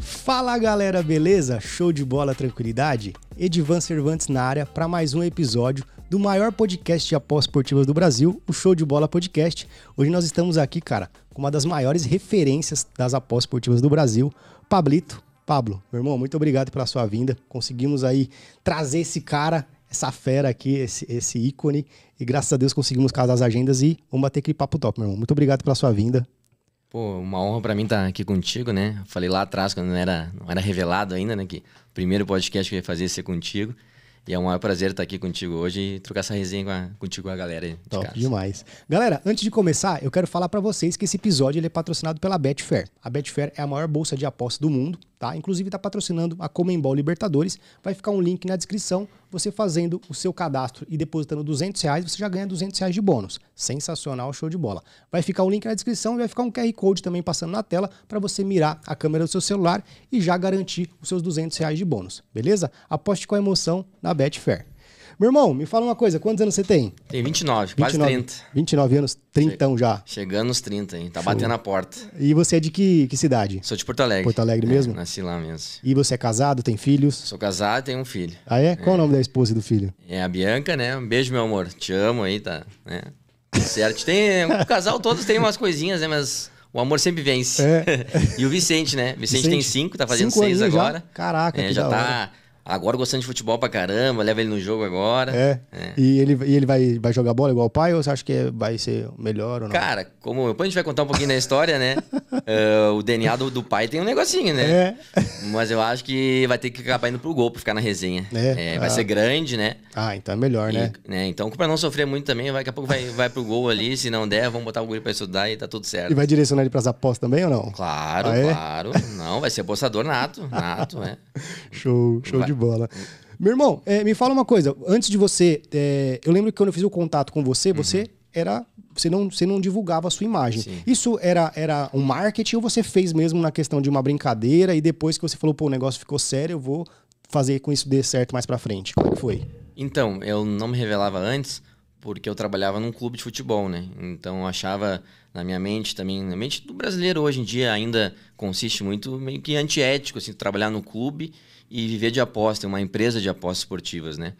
Fala galera, beleza? Show de bola, tranquilidade? Edivan Cervantes na área para mais um episódio do maior podcast de apostas esportivas do Brasil, o Show de Bola Podcast. Hoje nós estamos aqui, cara, com uma das maiores referências das apostas esportivas do Brasil, Pablito. Pablo, meu irmão, muito obrigado pela sua vinda. Conseguimos aí trazer esse cara, essa fera aqui, esse, esse ícone, e graças a Deus conseguimos casar as agendas e vamos bater aquele papo top, meu irmão. Muito obrigado pela sua vinda. Pô, uma honra para mim estar tá aqui contigo, né? Falei lá atrás, quando não era, não era revelado ainda, né? Que o primeiro podcast que eu ia fazer ia ser contigo. E é um maior prazer estar aqui contigo hoje e trocar essa resenha com a, contigo com a galera aí. De Top casa. demais. Galera, antes de começar, eu quero falar para vocês que esse episódio ele é patrocinado pela Betfair. A Betfair é a maior bolsa de apostas do mundo, tá? Inclusive está patrocinando a Comembol Libertadores. Vai ficar um link na descrição. Você fazendo o seu cadastro e depositando 200 reais, você já ganha 200 reais de bônus. Sensacional, show de bola. Vai ficar um link na descrição e vai ficar um QR Code também passando na tela para você mirar a câmera do seu celular e já garantir os seus 200 reais de bônus, beleza? Aposte com a emoção na Betfair. Meu irmão, me fala uma coisa, quantos anos você tem? Tem 29, quase 30. 29 anos, 30 já. Chegando nos 30, hein? Tá Show. batendo a porta. E você é de que, que cidade? Sou de Porto Alegre. Porto Alegre é, mesmo? Nasci lá mesmo. E você é casado, tem filhos? Sou casado e tenho um filho. Ah, é? Qual é. o nome da esposa e do filho? É a Bianca, né? Um beijo, meu amor. Te amo aí, tá? Né? Certo. Tem, o casal todos tem umas coisinhas, né? Mas o amor sempre vence. É. e o Vicente, né? Vicente, Vicente, tem cinco, tá fazendo cinco seis agora. Já? Caraca, é, já tá. Hora Agora gostando de futebol pra caramba, leva ele no jogo agora. É. é. E ele, e ele vai, vai jogar bola igual o pai ou você acha que vai ser melhor ou não? Cara, como depois a gente vai contar um pouquinho da história, né? uh, o DNA do, do, pai tem um negocinho, né? É. Mas eu acho que vai ter que acabar indo pro gol pra ficar na resenha. É. é vai ah. ser grande, né? Ah, então é melhor, e, né? né? Então, pra não sofrer muito também, daqui a pouco vai, vai pro gol ali. Se não der, vamos botar o guri pra estudar e tá tudo certo. E vai direcionar ele pras apostas também ou não? Claro, ah, é? claro. Não, vai ser apostador nato, nato, né? Show, show vai. de bola. Meu irmão, é, me fala uma coisa. Antes de você. É, eu lembro que quando eu fiz o contato com você, uhum. você era. Você não, você não divulgava a sua imagem. Sim. Isso era, era um marketing ou você fez mesmo na questão de uma brincadeira e depois que você falou, pô, o negócio ficou sério, eu vou fazer com isso dê certo mais pra frente? Como é que foi? Então, eu não me revelava antes porque eu trabalhava num clube de futebol, né? Então eu achava na minha mente também, na mente do brasileiro hoje em dia ainda consiste muito meio que antiético, assim, trabalhar no clube e viver de aposta, uma empresa de apostas esportivas, né?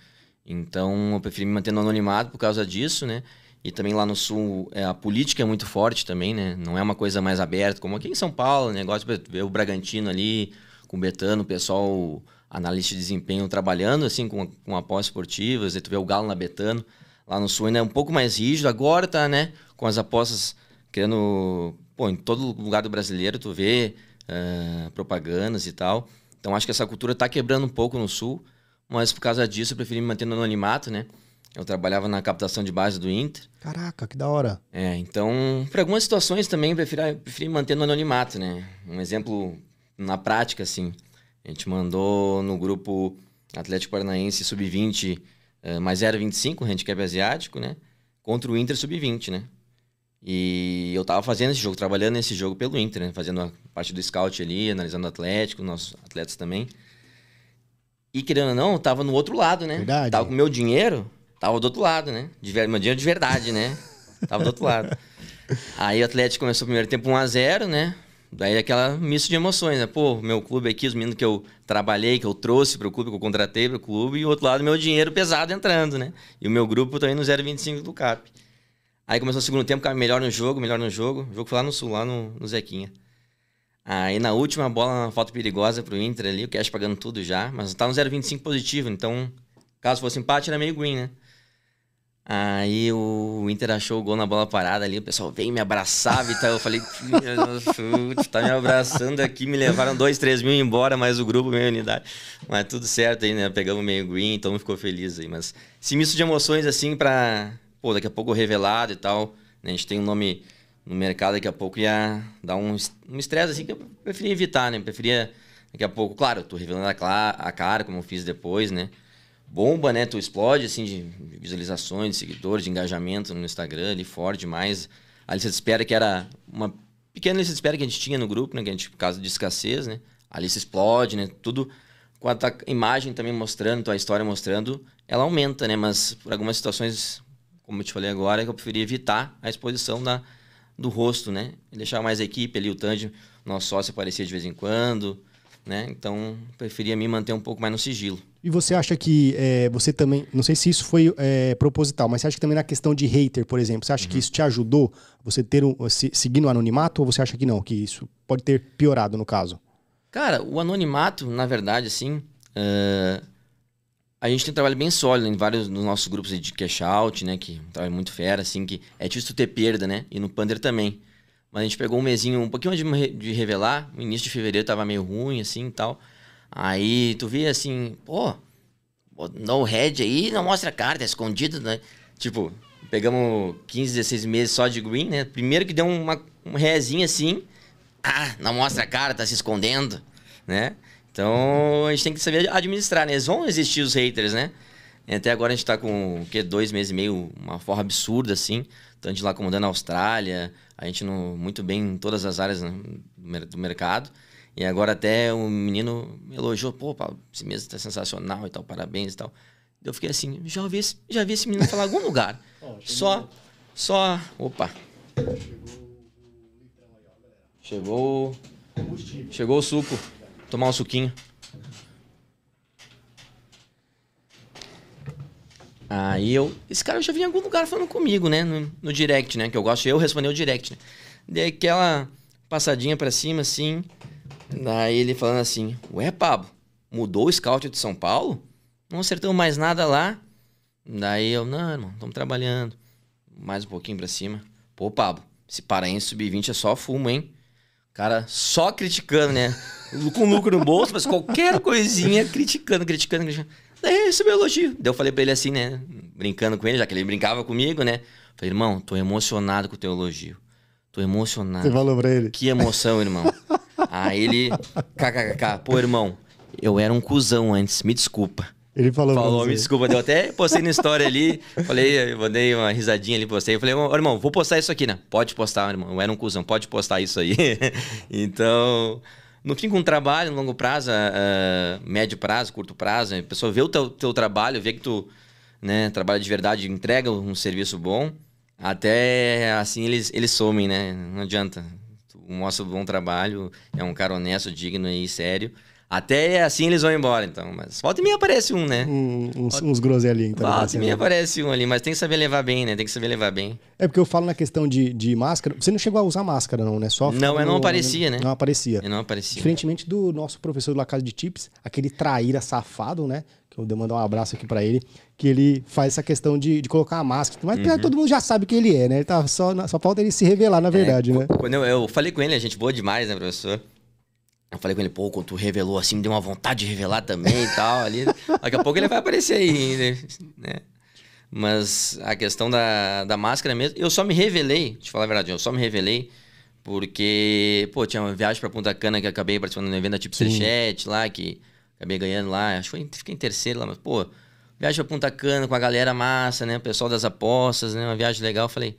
Então eu preferi me manter no anonimato por causa disso, né? E também lá no sul é, a política é muito forte também, né? Não é uma coisa mais aberta como aqui em São Paulo, negócio ver o Bragantino ali com o Betano, o pessoal analista de desempenho trabalhando assim com, com apostas esportivas, e tu vê o Galo na Betano. Lá no sul ainda é um pouco mais rígido, agora tá, né, com as apostas criando, pô, em todo lugar do brasileiro tu vê uh, propagandas e tal. Então acho que essa cultura está quebrando um pouco no sul, mas por causa disso eu preferi me manter no anonimato, né? Eu trabalhava na captação de base do Inter. Caraca, que da hora. É, então, para algumas situações também eu preferi, preferi me manter no anonimato, né? Um exemplo na prática, assim. A gente mandou no grupo Atlético Paranaense Sub-20 uh, mais 0,25, handicap asiático, né? Contra o Inter Sub-20, né? E eu tava fazendo esse jogo, trabalhando nesse jogo pelo Inter, né? Fazendo a parte do scout ali, analisando o Atlético, nossos atletas também. E querendo ou não, eu tava no outro lado, né? Verdade. Tava com meu dinheiro, tava do outro lado, né? De ver... Meu dinheiro de verdade, né? tava do outro lado. Aí o Atlético começou o primeiro tempo 1x0, né? Daí aquela misto de emoções, né? Pô, meu clube aqui, os meninos que eu trabalhei, que eu trouxe pro clube, que eu contratei pro clube, e o outro lado, meu dinheiro pesado entrando, né? E o meu grupo também no 0,25 do CAP. Aí começou o segundo tempo, cara, melhor no jogo, melhor no jogo. O jogo foi lá no sul, lá no, no Zequinha. Aí na última bola, uma falta perigosa pro Inter ali, o Cash pagando tudo já, mas tá no 0,25 positivo, então caso fosse empate era meio green, né? Aí o Inter achou o gol na bola parada ali, o pessoal veio me abraçar e tal. Eu falei, tá me abraçando aqui, me levaram dois, três mil embora, mais o grupo, minha unidade. Mas tudo certo aí, né? Pegamos meio green, então ficou feliz aí. Mas esse misto de emoções assim pra pô, daqui a pouco revelado e tal. Né? A gente tem um nome no mercado, daqui a pouco ia dar um, estresse assim que eu preferia evitar, né? preferia, daqui a pouco, claro, eu tô revelando a, a cara, como eu fiz depois, né? Bomba, né? Tu explode, assim, de visualizações, de seguidores, de engajamento no Instagram, ali forte demais. A lista de espera que era uma pequena lista de espera que a gente tinha no grupo, né? Que a gente, por causa de escassez, né? A lista explode, né? Tudo com a imagem também mostrando, tua história mostrando, ela aumenta, né? Mas por algumas situações como eu te falei agora, é que eu preferia evitar a exposição da, do rosto, né? E deixar mais a equipe ali, o Tandy, nosso sócio, aparecia de vez em quando, né? Então, preferia me manter um pouco mais no sigilo. E você acha que é, você também, não sei se isso foi é, proposital, mas você acha que também na questão de hater, por exemplo, você acha uhum. que isso te ajudou você ter um, se, seguir no anonimato ou você acha que não, que isso pode ter piorado no caso? Cara, o anonimato, na verdade, assim, uh, a gente tem um trabalho bem sólido em vários dos nossos grupos de cash out, né, que é um trabalho muito fera, assim, que é difícil ter perda, né, e no Pander também. Mas a gente pegou um mesinho um pouquinho de, de revelar, no início de fevereiro tava meio ruim, assim, e tal. Aí tu vê assim, pô, no head aí, não mostra a cara, tá escondido, né? Tipo, pegamos 15, 16 meses só de green, né? Primeiro que deu uma, um rezinho assim, ah, não mostra a cara, tá se escondendo, né? Então a gente tem que saber administrar, né? Eles vão existir os haters, né? Até agora a gente tá com o quê? Dois meses e meio, uma forma absurda, assim. Tanto lá comandando a Austrália, a gente no, muito bem em todas as áreas né, do mercado. E agora até o menino me elogiou, pô, Paulo, esse mês tá sensacional e tal, parabéns e tal. Eu fiquei assim, já ouvi esse, já vi esse menino falar em algum lugar. Oh, só, só, opa. Chegou, chegou o suco. Tomar um suquinho. Aí eu, esse cara eu já vi em algum lugar falando comigo, né, no, no direct, né, que eu gosto, eu responder o direct, né. Dei aquela passadinha para cima assim, Daí ele falando assim: Ué, Pablo, mudou o scout de São Paulo? Não acertamos mais nada lá? Daí eu, não, irmão, estamos trabalhando. Mais um pouquinho pra cima. Pô, Pablo, esse Paraense sub-20 é só fumo, hein? Cara, só criticando, né? Com lucro no bolso, mas qualquer coisinha criticando, criticando, criticando. Daí recebeu elogio. Daí eu falei pra ele assim, né? Brincando com ele, já que ele brincava comigo, né? Falei, irmão, tô emocionado com o teu elogio. Tô emocionado. Você falou pra ele? Que emoção, irmão. Aí ele, kkkk, pô, irmão, eu era um cuzão antes, me desculpa. Ele falou Falou, me desculpa, deu até postei na história ali, falei, eu mandei uma risadinha ali, postei, eu falei, ô, irmão, vou postar isso aqui, né? Pode postar, irmão, eu era um cuzão, pode postar isso aí. então, no fim, com um trabalho, no longo prazo, uh, médio prazo, curto prazo, a pessoa vê o teu, teu trabalho, vê que tu né, trabalha de verdade, entrega um serviço bom, até assim eles, eles somem, né? Não adianta mostra um bom trabalho, é um cara honesto, digno e sério. Até assim eles vão embora, então. Mas volta e meia aparece um, né? Um, uns, uns groselhinhos. Então, volta e meia aparece um ali, mas tem que saber levar bem, né? Tem que saber levar bem. É porque eu falo na questão de, de máscara. Você não chegou a usar máscara, não, né? Só não, eu não aparecia, né? Não aparecia. Eu não aparecia. Diferentemente do nosso professor do La Casa de Tips, aquele traíra safado, né? Que eu devo mandar um abraço aqui para ele, que ele faz essa questão de, de colocar a máscara. Mas uhum. todo mundo já sabe quem ele é, né? Ele tá só, só falta ele se revelar, na é, verdade, é, né? Quando eu, eu falei com ele, a gente boa demais, né, professor? Eu falei com ele, pô, quando tu revelou assim, me deu uma vontade de revelar também e tal. Ali. Daqui a pouco ele vai aparecer aí, né? Mas a questão da, da máscara mesmo, eu só me revelei, te falar a verdade, eu só me revelei porque, pô, tinha uma viagem pra Punta Cana que acabei participando do evento da Tipo Chat lá, que acabei ganhando lá, acho que fiquei em terceiro lá, mas, pô, viagem pra Punta Cana com a galera massa, né? O pessoal das apostas, né? Uma viagem legal. Eu falei,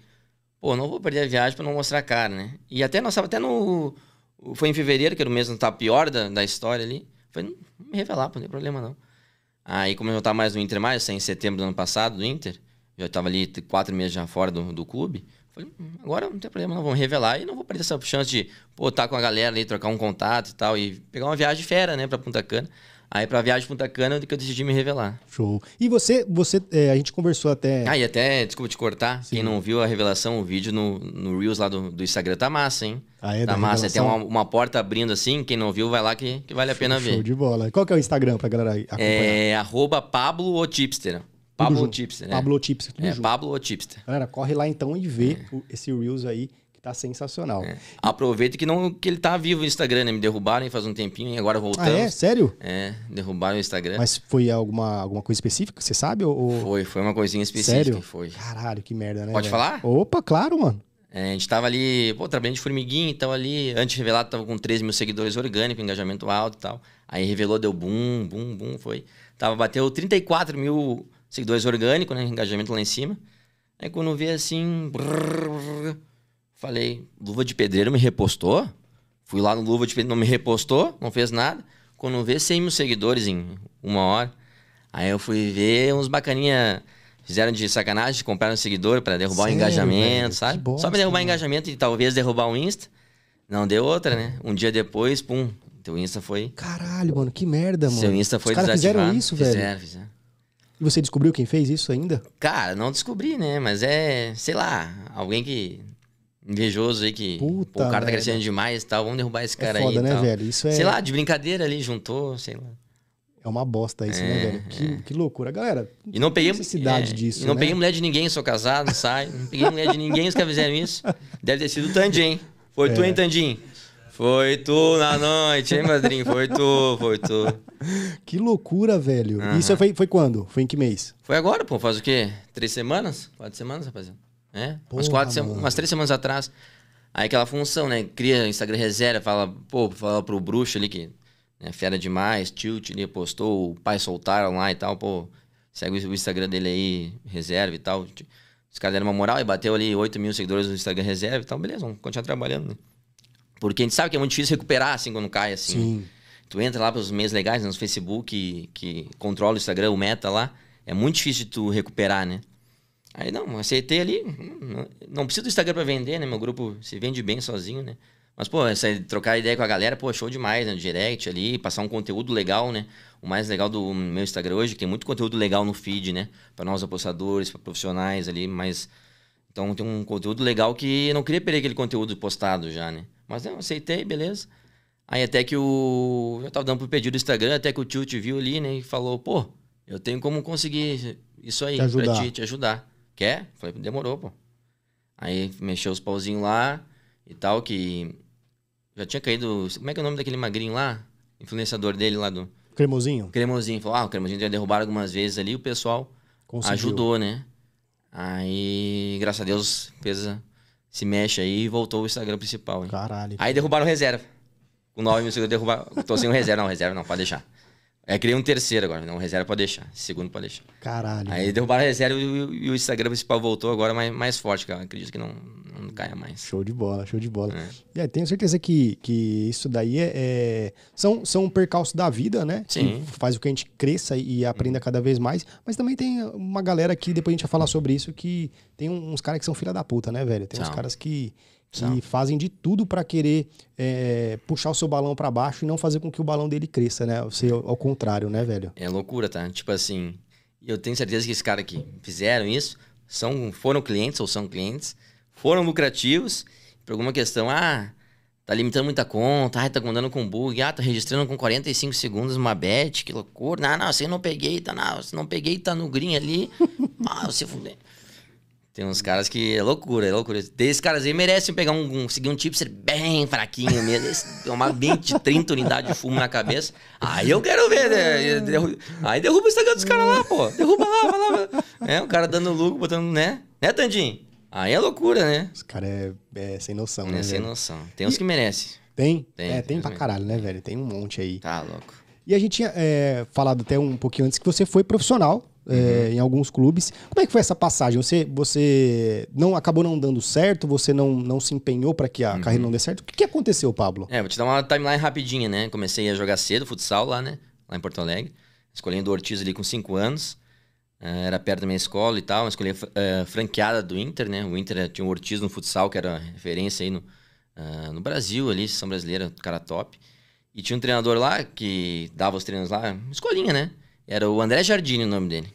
pô, não vou perder a viagem pra não mostrar a cara, né? E até nós tava até no foi em fevereiro, que era o mês que tá pior da, da história ali. Foi não me revelar, não tem problema não. Aí, como eu já tava mais no Inter mais, em setembro do ano passado do Inter, já tava ali quatro meses já fora do, do clube. Falei, hum, agora não tem problema, não vamos revelar e não vou perder essa chance de estar tá com a galera ali, trocar um contato e tal, e pegar uma viagem fera, né, pra Punta Cana. Aí pra viagem Punta Cana que eu decidi me revelar. Show. E você, você é, a gente conversou até. Ah, e até, desculpa te cortar, Sim. quem não viu a revelação, o vídeo no, no Reels lá do, do Instagram tá massa, hein? Ah, é? Tá massa. Tem uma, uma, porta abrindo assim, quem não viu, vai lá que, que vale a pena show, ver. Show de bola. Qual que é o Instagram pra galera acompanhar? É arroba Pablo o Tipster. Pablo Tipster, né? Pablo Tipster, tudo É, junto. Pablo Tipster. Galera, corre lá então e vê é. esse Reels aí Tá sensacional. É. Aproveita que, não, que ele tá vivo no Instagram, né? Me derrubaram faz um tempinho e agora voltamos. Ah, é? Sério? É, derrubaram o Instagram. Mas foi alguma, alguma coisa específica, você sabe? Ou... Foi, foi uma coisinha específica. Sério? Foi. Caralho, que merda, né? Pode velho? falar? Opa, claro, mano. É, a gente tava ali, pô, trabalhando de formiguinha, então ali, antes revelado, tava com 13 mil seguidores orgânicos, engajamento alto e tal. Aí revelou, deu boom, boom, boom, foi. Tava, bateu 34 mil seguidores orgânicos, né? Engajamento lá em cima. Aí quando vê assim. Brrr, brrr, Falei, Luva de Pedreiro me repostou? Fui lá no Luva de Pedreiro, não me repostou, não fez nada. Quando vê 100 mil seguidores em uma hora. Aí eu fui ver uns bacaninha Fizeram de sacanagem, compraram um seguidor pra derrubar Sério, o engajamento, velho? Sabe? bosta, Só pra derrubar o engajamento e talvez derrubar o Insta. Não deu outra, né? Um dia depois, pum, teu Insta foi. Caralho, mano, que merda, mano. Seu Insta foi Os desativado. fizeram isso, velho. Fizeram, fizeram. E você descobriu quem fez isso ainda? Cara, não descobri, né? Mas é, sei lá, alguém que. Invejoso aí que. Puta pô, o cara tá crescendo demais e tal, vamos derrubar esse cara é foda, aí. né, tal. velho? Isso é, Sei lá, de brincadeira ali, juntou, sei lá. é uma bosta isso, né, É, velho? Que, que loucura. Galera, E não peguei. necessidade é, disso, E não né? peguei mulher de ninguém, sou casado, sai. Não peguei mulher de ninguém, os caras fizeram isso. Deve ter sido o Tandim. Foi tu, É. hein, Tandim? Foi tu na noite, hein, padrinho? Foi tu, foi tu. que loucura, velho. Aham. Isso foi, foi quando? Foi em que mês? Foi agora, pô, faz o quê? Três semanas? Quatro semanas, rapaziada? É? umas, Porra, quatro, sema- umas três semanas atrás. Aí aquela função, né? Cria Instagram reserva, fala, pô, fala pro bruxo ali que é fera demais, tilt, ele postou, o pai soltaram lá e tal, pô, segue o Instagram dele aí, reserva e tal. Os caras deram uma moral e bateu ali 8 mil seguidores no Instagram reserva e tal, beleza, vamos continuar trabalhando, né? Porque a gente sabe que é muito difícil recuperar assim quando cai, assim. Sim. Tu entra lá pros meios legais, né, nos Facebook, que, que controla o Instagram, o meta lá. É muito difícil de tu recuperar, né? Aí não, aceitei ali. Não, preciso do Instagram pra vender, né? Meu grupo se vende bem sozinho, né? Mas, pô, essa, trocar ideia com a galera, pô, show demais, né? No direct ali, passar um conteúdo legal, né? O mais legal do meu Instagram hoje, que tem muito conteúdo legal no feed, né? Pra nós apostadores, pra profissionais ali, mas. Então tem um conteúdo legal que eu não queria perder aquele conteúdo postado já, né? Mas não, aceitei, beleza. Aí até que o. Eu tava dando pro pedido do Instagram, até que o tio te viu ali, né? E falou, pô, eu tenho como conseguir isso aí Te ajudar. pra te ajudar. Quer? Falei, demorou, pô. Aí mexeu os pauzinhos lá e tal, que já tinha caído. Como é que é o nome daquele magrinho lá? Influenciador dele lá do. Cremosinho? Cremosinho. Falou, ah, o Cremosinho já derrubaram algumas vezes ali, o pessoal Conseguiu. ajudou, né? Aí, graças a Deus, fez a- se mexe aí e voltou o Instagram principal, hein? Caralho. Aí derrubaram o reserva. Com 9 mil seguidores derrubaram. Tô sem o reserva, não, reserva não, pode deixar. É, criei um terceiro agora, não, reserva pode deixar. Segundo pode deixar. Caralho. Aí derrubaram a reserva e, o- e o Instagram principal voltou agora mais, mais forte, cara. Acredito que não, não caia mais. Show de bola, show de bola. É. E aí, tenho certeza que, que isso daí é, é- são, são percalços da vida, né? Sim. Que faz o que a gente cresça e aprenda cada vez mais. Mas também tem uma galera que, depois a gente vai falar sobre isso, que tem uns caras que são filha da puta, né, velho? Tem uns caras que, que fazem de tudo pra querer é, puxar o seu balão pra baixo e não fazer com que o balão dele cresça, né? Seja, ao contrário, né, velho? É loucura, tá? Tipo assim, eu tenho certeza que esses caras que fizeram isso são, foram clientes ou são clientes, foram lucrativos, por alguma questão, ah, tá limitando muita conta, ah, tá mandando com bug, ah, tá registrando com 45 segundos uma bet, que loucura. Não, não, você não peguei, tá, não, se não peguei, tá no green ali. ah, você fuder. Tem uns caras que é loucura, é loucura. Esses caras aí merecem pegar um, um seguir um tipster bem fraquinho mesmo. esse- Tomar 20, 30 unidades de fumo na cabeça. Aí eu quero ver, né? Derru- Aí derruba o Instagram dos caras lá, pô. Derruba lá, vai lá. vai. É, o cara dando lucro, botando, né? Né, Tandinho? Aí é loucura, né? Os caras é, é sem noção, né? É sem velho? noção. Tem uns que merecem. Tem? Tem, é, tem tem pra mesmo. caralho, né, velho? Tem um monte aí. Tá louco. E a gente tinha é, falado até um pouquinho antes que você foi profissional é, em alguns clubes. Como é que foi essa passagem? Você, você não acabou não dando certo? Você não, não se empenhou para que a carreira não dê certo? O que, que aconteceu, Pablo? É, vou te dar uma timeline rapidinha, né? Comecei a jogar cedo, futsal lá, né? Lá em Porto Alegre. Escolhendo o Ortiz ali com 5 anos. Eh, era perto da minha escola e tal. Escolhi eh, franqueada do Inter, né? O Inter eh, tinha o Ortiz no futsal, que era referência aí no, ah, no Brasil ali, seleção brasileira, cara top. E tinha um treinador lá que dava os treinos lá, escolinha, né? Era o André Jardine o nome dele.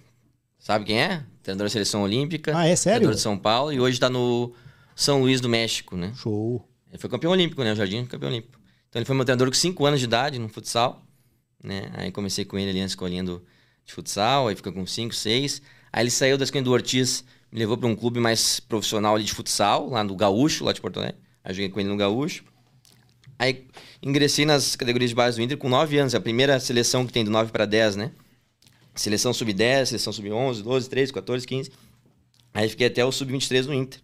Sabe quem é? Treinador da seleção olímpica. Ah, é sério? Treinador de São Paulo e hoje tá no São Luís do México, né? Show. Ele foi campeão olímpico, né? O Jardim campeão olímpico. Então ele foi meu treinador com 5 anos de idade no futsal, né? Aí comecei com ele ali na escolinha do, de futsal, aí fica com 5, 6. Aí ele saiu da escolinha do Ortiz, me levou para um clube mais profissional ali de futsal, lá no Gaúcho, lá de Porto Alegre. Aí joguei com ele no Gaúcho. Aí ingressei nas categorias de base do Inter com 9 anos, é a primeira seleção que tem do 9 para 10, né? Seleção sub-10, seleção sub-11, 12, 13, 14, 15. Aí fiquei até o sub-23 no Inter.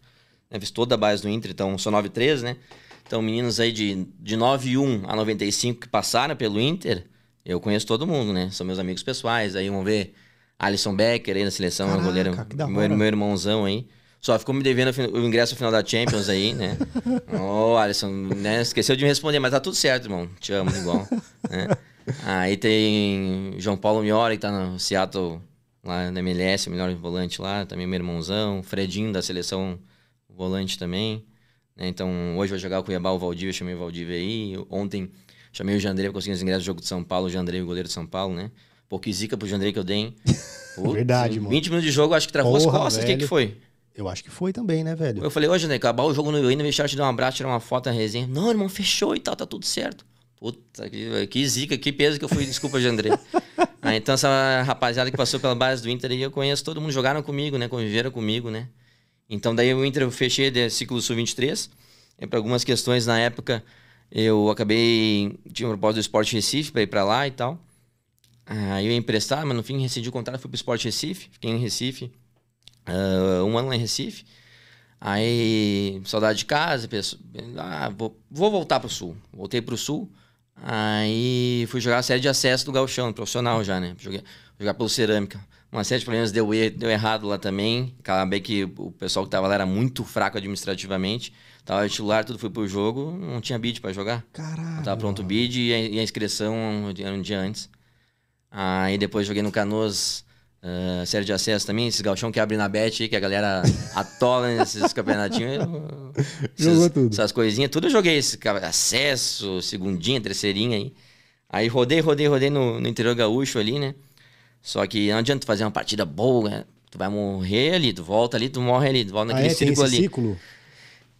Né? Fiz toda a base do Inter, então sou 9-3, né? Então meninos aí de, de 9-1 a 95 que passaram pelo Inter, eu conheço todo mundo, né? São meus amigos pessoais. Aí vamos ver Alisson Becker aí na seleção, Caraca, goleiro, meu, meu irmãozão aí. Só ficou me devendo o ingresso ao final da Champions aí, né? Ô, Alisson, né? Esqueceu de me responder, mas tá tudo certo, irmão. Te amo igual. né? Aí tem João Paulo Miori, que tá no Seattle lá na MLS, melhor volante lá, também meu irmãozão, Fredinho da seleção volante também. Né? Então, hoje vai jogar o Cuiabá, o Valdívia, eu chamei o Valdívia aí. Ontem chamei o Jandrei pra conseguir os ingressos do jogo de São Paulo, o Jandrei, o goleiro de São Paulo, né? Pô, que zica pro Jandrei que eu dei, hein? Verdade, mano. 20 minutos de jogo, acho que travou Porra, as costas, o que que foi? Eu acho que foi também, né, velho? Eu falei, ô Jandrei, acabar o jogo no Ioina, me deixaram te dar um abraço, tirar uma foto na resenha. Não, irmão, fechou e tal, tá tudo certo. Puta, que, que zica, que peso que eu fui, desculpa, Jandrei. ah, então essa rapaziada que passou pela base do Inter aí, eu conheço todo mundo, jogaram comigo, né? Conviveram comigo, né? Então daí o Inter eu fechei de ciclo sub-23. E para algumas questões na época, eu acabei. Tinha um propósito do Sport Recife para ir para lá e tal. Aí eu ia emprestar, mas no fim rescindi o contrato, fui pro Sport Recife, fiquei em Recife. ah, um ano lá em Recife. Aí, saudade de casa, penso, ah, vou, vou voltar pro sul. Voltei pro sul. Aí fui jogar a série de acesso do Galchão, profissional já, né? Joguei, jogar pelo Cerâmica. Uma série de problemas deu, e- deu errado lá também. Acabei que o pessoal que tava lá era muito fraco administrativamente. Tava titular, tudo foi pro jogo, não tinha bid pra jogar. Caralho. Tava pronto o bid e a, e a inscrição era um dia antes. Aí depois joguei no Canoas, ah, série de acesso também, esses galchão que abrem na bet aí, que a galera atola nesses campeonatinhos. eu- Jogou esses- tudo. Essas coisinhas, tudo eu joguei. Esse, acesso, segundinha, terceirinha aí. Aí rodei, rodei, rodei no, no interior gaúcho ali, né? Só que não adianta tu fazer uma partida boa, né? Tu vai morrer ali, tu volta ali, tu morre ali, tu volta Ah, naquele é? Tem círculo ali. ciclo?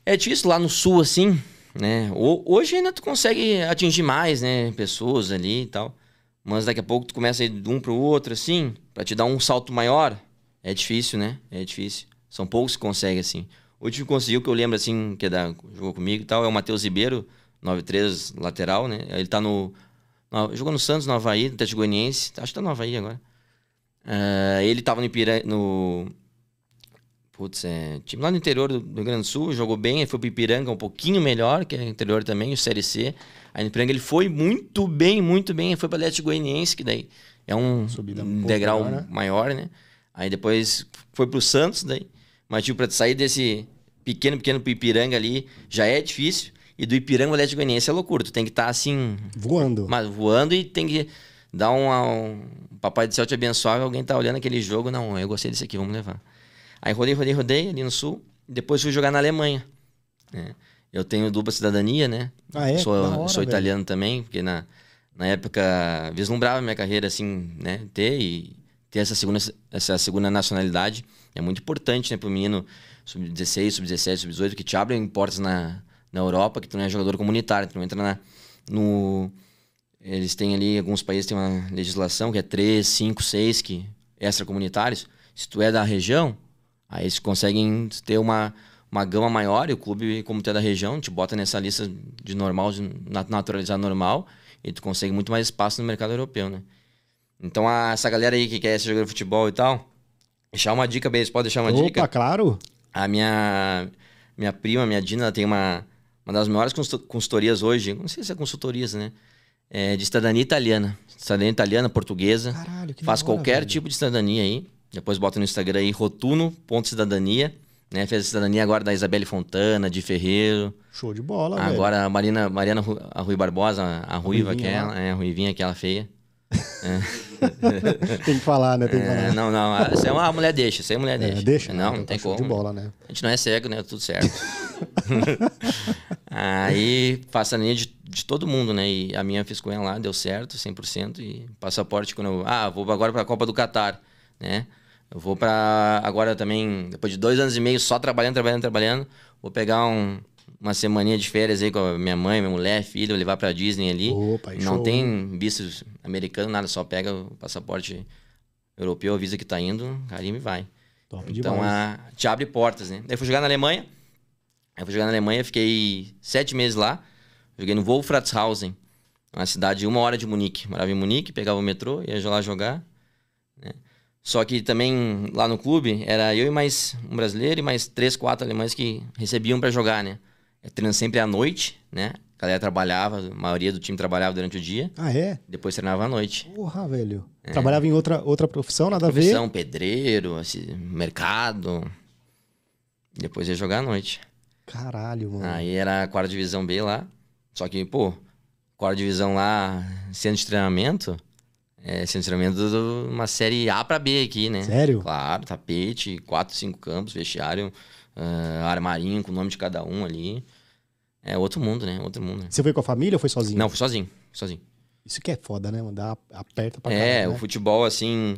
É difícil lá no sul, assim, né? Ho- Hoje ainda tu consegue atingir mais, né? Pessoas ali e tal. Mas daqui a pouco tu começa a ir de um pro outro, assim, pra te dar um salto maior. É difícil, né? É difícil. São poucos que conseguem, assim. O último que conseguiu, que eu lembro, assim, que é da, jogou comigo e tal, é o Matheus Ribeiro, 9-3 lateral, né? Ele tá no, no- Jogou no Santos, no Havaí, no Atlético Goianiense. Acho que tá no Havaí agora. Ah, ele tava no Ipiranga, no... Putz, é... Time lá no interior do do Rio Grande do Sul, jogou bem, ele foi pro Ipiranga um pouquinho melhor, que é interior também, o Série C. Aí no Ipiranga ele foi muito bem, muito bem, ele foi pro Atlético Goianiense, que daí é um, um degrau maior, né? maior, né? Aí depois foi pro Santos, daí. Mas, tipo, pra sair desse pequeno, pequeno Ipiranga ali, já é difícil. E do Ipiranga ao Atlético Goianiense é loucura. Tu tem que estar, assim, Voando. mas voando e tem que dar um, um papai do céu te abençoar, alguém tá olhando aquele jogo, não, eu gostei desse aqui, vamos levar. Aí rodei, rodei, rodei ali no sul, depois fui jogar na Alemanha. né? Eu tenho dupla cidadania, né? Ah, é? Sou, hora, sou velho. italiano também, porque na, na época vislumbrava minha carreira assim, né? Ter e ter essa segunda, essa segunda nacionalidade é muito importante, né, pro menino sub-16, sub-17, sub-18, que te abrem portas na, na Europa, que tu não é jogador comunitário, tu não entra na, no... Eles têm ali, alguns países têm uma legislação que é 3, 5, 6 que extracomunitários. Se tu é da região, aí eles conseguem ter uma, uma gama maior e o clube, como tu é da região, te bota nessa lista de normal, de nat- naturalizado normal, e tu consegue muito mais espaço no mercado europeu, né? Então, a- essa galera aí que quer ser jogador de futebol e tal, deixar uma dica, Beis, pode deixar uma Opa, dica? claro. A minha, minha prima, minha Dina, ela tem uma, uma das maiores consulto- consultorias hoje, não sei se é consultorias, né? É de cidadania italiana. Cidadania italiana, portuguesa. Caralho, que Faz hora, qualquer velho. tipo de cidadania aí. Depois bota no Instagram aí, rotuno.cidadania. Né? Fez a cidadania agora da Isabelle Fontana, de Ferreiro. Show de bola, velho. Agora a Marina, Mariana a Rui Barbosa, a Ruiva, Ruivinha aquela, lá. é, a Ruivinha, aquela feia. Tem que falar, né? Tem que É, falar. não, não, essa é uma mulher deixa, essa é mulher É, deixa. deixa? Não, Ah, não tem como. de bola, né? A gente não é cego, né? Tudo certo. Aí faço a linha de, de todo mundo, né? E a minha fiz com ela lá, deu certo, 100%. E passaporte, quando eu. Ah, vou agora pra Copa do Catar, né? Eu vou pra. Agora também, depois de dois anos e meio só trabalhando, trabalhando, trabalhando, vou pegar um, uma semaninha de férias aí com a minha mãe, minha mulher, filho, levar pra Disney ali. Opa, não show, tem visto americano, nada, só pega o passaporte europeu, avisa que tá indo, carimba e vai. Top Então demais. a, te abre portas, né? Daí fui jogar na Alemanha. Aí fui jogar na Alemanha, fiquei sete meses lá. Joguei no Wolfratshausen, uma cidade de uma hora de Munique. Morava em Munique, pegava o metrô, ia lá jogar. né? Só que também lá no clube era eu e mais um brasileiro e mais três, quatro alemães que recebiam pra jogar, né? É treino sempre à noite, né? A galera trabalhava, a maioria do time trabalhava durante o dia, Ah, é? depois treinava à noite. Porra, velho. Trabalhava em outra, outra profissão, nada a ver? É. Profissão, pedreiro, assim, mercado. Depois ia jogar à noite. Caralho, mano. Aí era a quarta divisão B lá. Só que, pô, quarta divisão lá, centro de treinamento, É, centro de uma série A pra B aqui, né? Sério? Claro, tapete, quatro, cinco campos, vestiário, uh, armarinho com o nome de cada um ali. É outro mundo, né? Outro mundo. Né? Você foi com a família ou foi sozinho? Não, fui sozinho, sozinho. Isso que é foda, né? Mandar aperta pra É, caralho, o né? futebol, assim.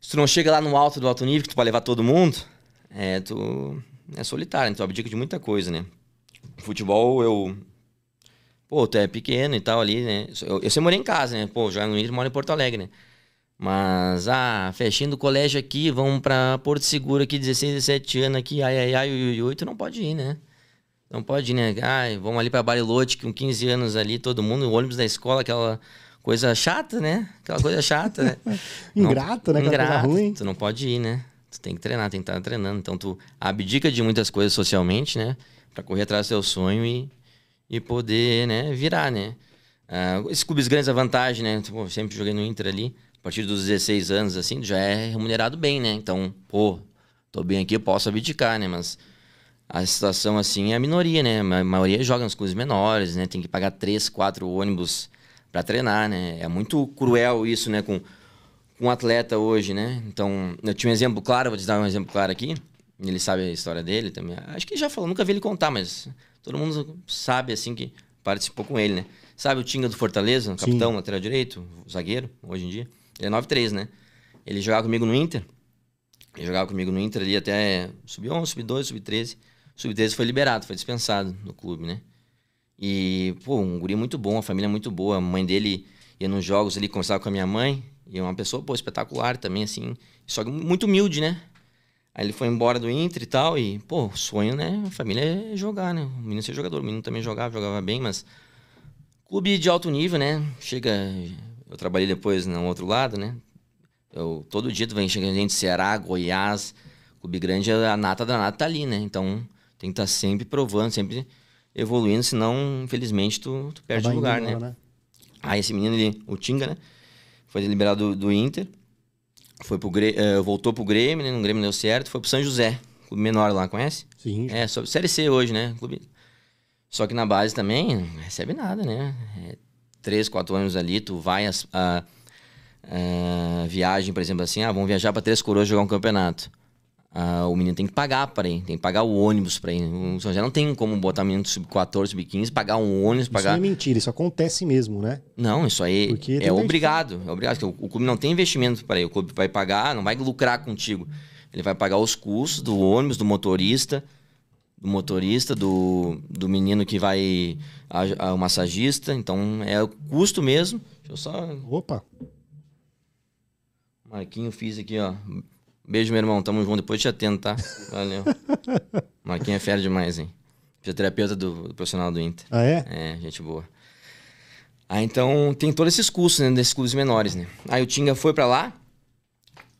Se tu não chega lá no alto do alto nível, que tu pode levar todo mundo, é, tu é solitário, né? tu abdica de muita coisa, né? Futebol, eu. Pô, tu é pequeno e tal ali, né? Eu, eu sempre morei em casa, né? Pô, jogar no Inter, moro em Porto Alegre, né? Mas, ah, festinha do colégio aqui, vamos pra Porto Seguro aqui, 16, 17 anos aqui, ai, ai, ai, ui, ui, ui, tu não pode ir, né? Não pode ir, né? Ai, vamos ali pra Barilote com 15 anos ali, todo mundo, o ônibus da escola, aquela coisa chata, né? Aquela coisa chata, né? Ingrato, né? Aquela coisa Ingrato. ruim. Tu não pode ir, né? Tu tem que treinar, tem que estar treinando. Então tu abdica de muitas coisas socialmente, né? Pra correr atrás do seu sonho e, e poder, né, virar, né? Ah, esses clubes grandes, a vantagem, né? Pô, sempre joguei no Inter ali. A partir dos 16 anos, assim, já é remunerado bem, né? Então, pô, tô bem aqui, eu posso abdicar, né? Mas a situação, assim, é a minoria, né? A maioria joga nos clubes menores, né? Tem que pagar três, quatro ônibus para treinar, né? É muito cruel isso, né? Com, com um atleta hoje, né? Então, eu tinha um exemplo claro, vou te dar um exemplo claro aqui. Ele sabe a história dele também. Acho que já falou, nunca vi ele contar, mas todo mundo sabe, assim, que participou com ele, né? Sabe o Tinga do Fortaleza, o capitão, lateral direito, o zagueiro, hoje em dia? Ele é 9-3, né? Ele jogava comigo no Inter. Ele jogava comigo no Inter ali até sub-11, sub-12, sub-13. Sub-13 foi liberado, foi dispensado no clube, né? E, pô, um guri muito bom, a família muito boa. A mãe dele ia nos jogos ali, conversava com a minha mãe. E é uma pessoa, pô, espetacular também, assim. Só que muito humilde, né? Aí ele foi embora do Inter e tal. E, pô, o sonho, né? A família é jogar, né? O menino ser jogador. O menino também jogava, jogava bem, mas... Clube de alto nível, né? Chega... Eu trabalhei depois no outro lado, né? Eu, todo dia tu vem chegando gente de Ceará, Goiás... Clube grande, a nata da nata tá ali, né? Então, tem que estar sempre provando, sempre evoluindo, senão, infelizmente, tu, tu perde o lugar, né? embora, Aí esse menino, ele, o Tinga, né? Foi liberado do, do Inter, foi pro Grê- eh, voltou pro Grêmio, né? No Grêmio deu certo, foi pro São José, clube menor lá, conhece? Sim. É, sobre Série C hoje, né? Clube... Só que na base também não recebe nada, né? É, três, quatro anos ali, tu vai as- a, a viagem, por exemplo, assim, ah, vamos viajar para Três Coroas jogar um campeonato. Ah, o menino tem que pagar para ir, tem que pagar o ônibus para ir. O São José não tem como botar o menino sub-14, sub-15, pagar um ônibus, Isso pagar... não é mentira, isso acontece mesmo, né? Não, isso aí Porque é obrigado. É obrigado. O, o clube não tem investimento para ele. O clube vai pagar, não vai lucrar contigo. Ele vai pagar os custos do ônibus, do motorista, do motorista, do, do menino que vai. A, a- o massagista. Então é o custo mesmo. Deixa eu só. Opa, Marquinho fiz aqui, ó. Beijo, meu irmão. Tamo junto. Depois te atendo, tá? Valeu. Marquinho é fera demais, hein? Fisioterapeuta do, do profissional do Inter. ah é? É, gente boa. Ah, então tem todos esses custos, né, desses clubes menores, né? Aí o Tinga foi pra lá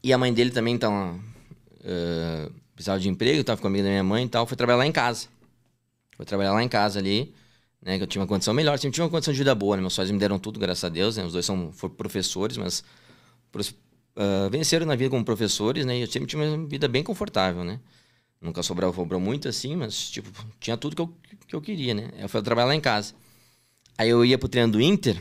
e a mãe dele também então, uh, precisava de emprego, tava com a amiga da minha mãe e tal, foi trabalhar lá em casa. Foi trabalhar lá em casa ali, né, que eu tinha uma condição melhor, sempre tinha uma condição de vida boa, né? Meus pais me deram tudo, graças a Deus, né? Os dois são foram professores, mas ah, venceram na vida como professores, né? E eu sempre tinha uma vida bem confortável, né? Nunca sobrava, sobrou muito assim, mas, tipo, tinha tudo que eu, que eu queria, né? Eu fui trabalhar lá em casa. Aí eu ia pro treino do Inter,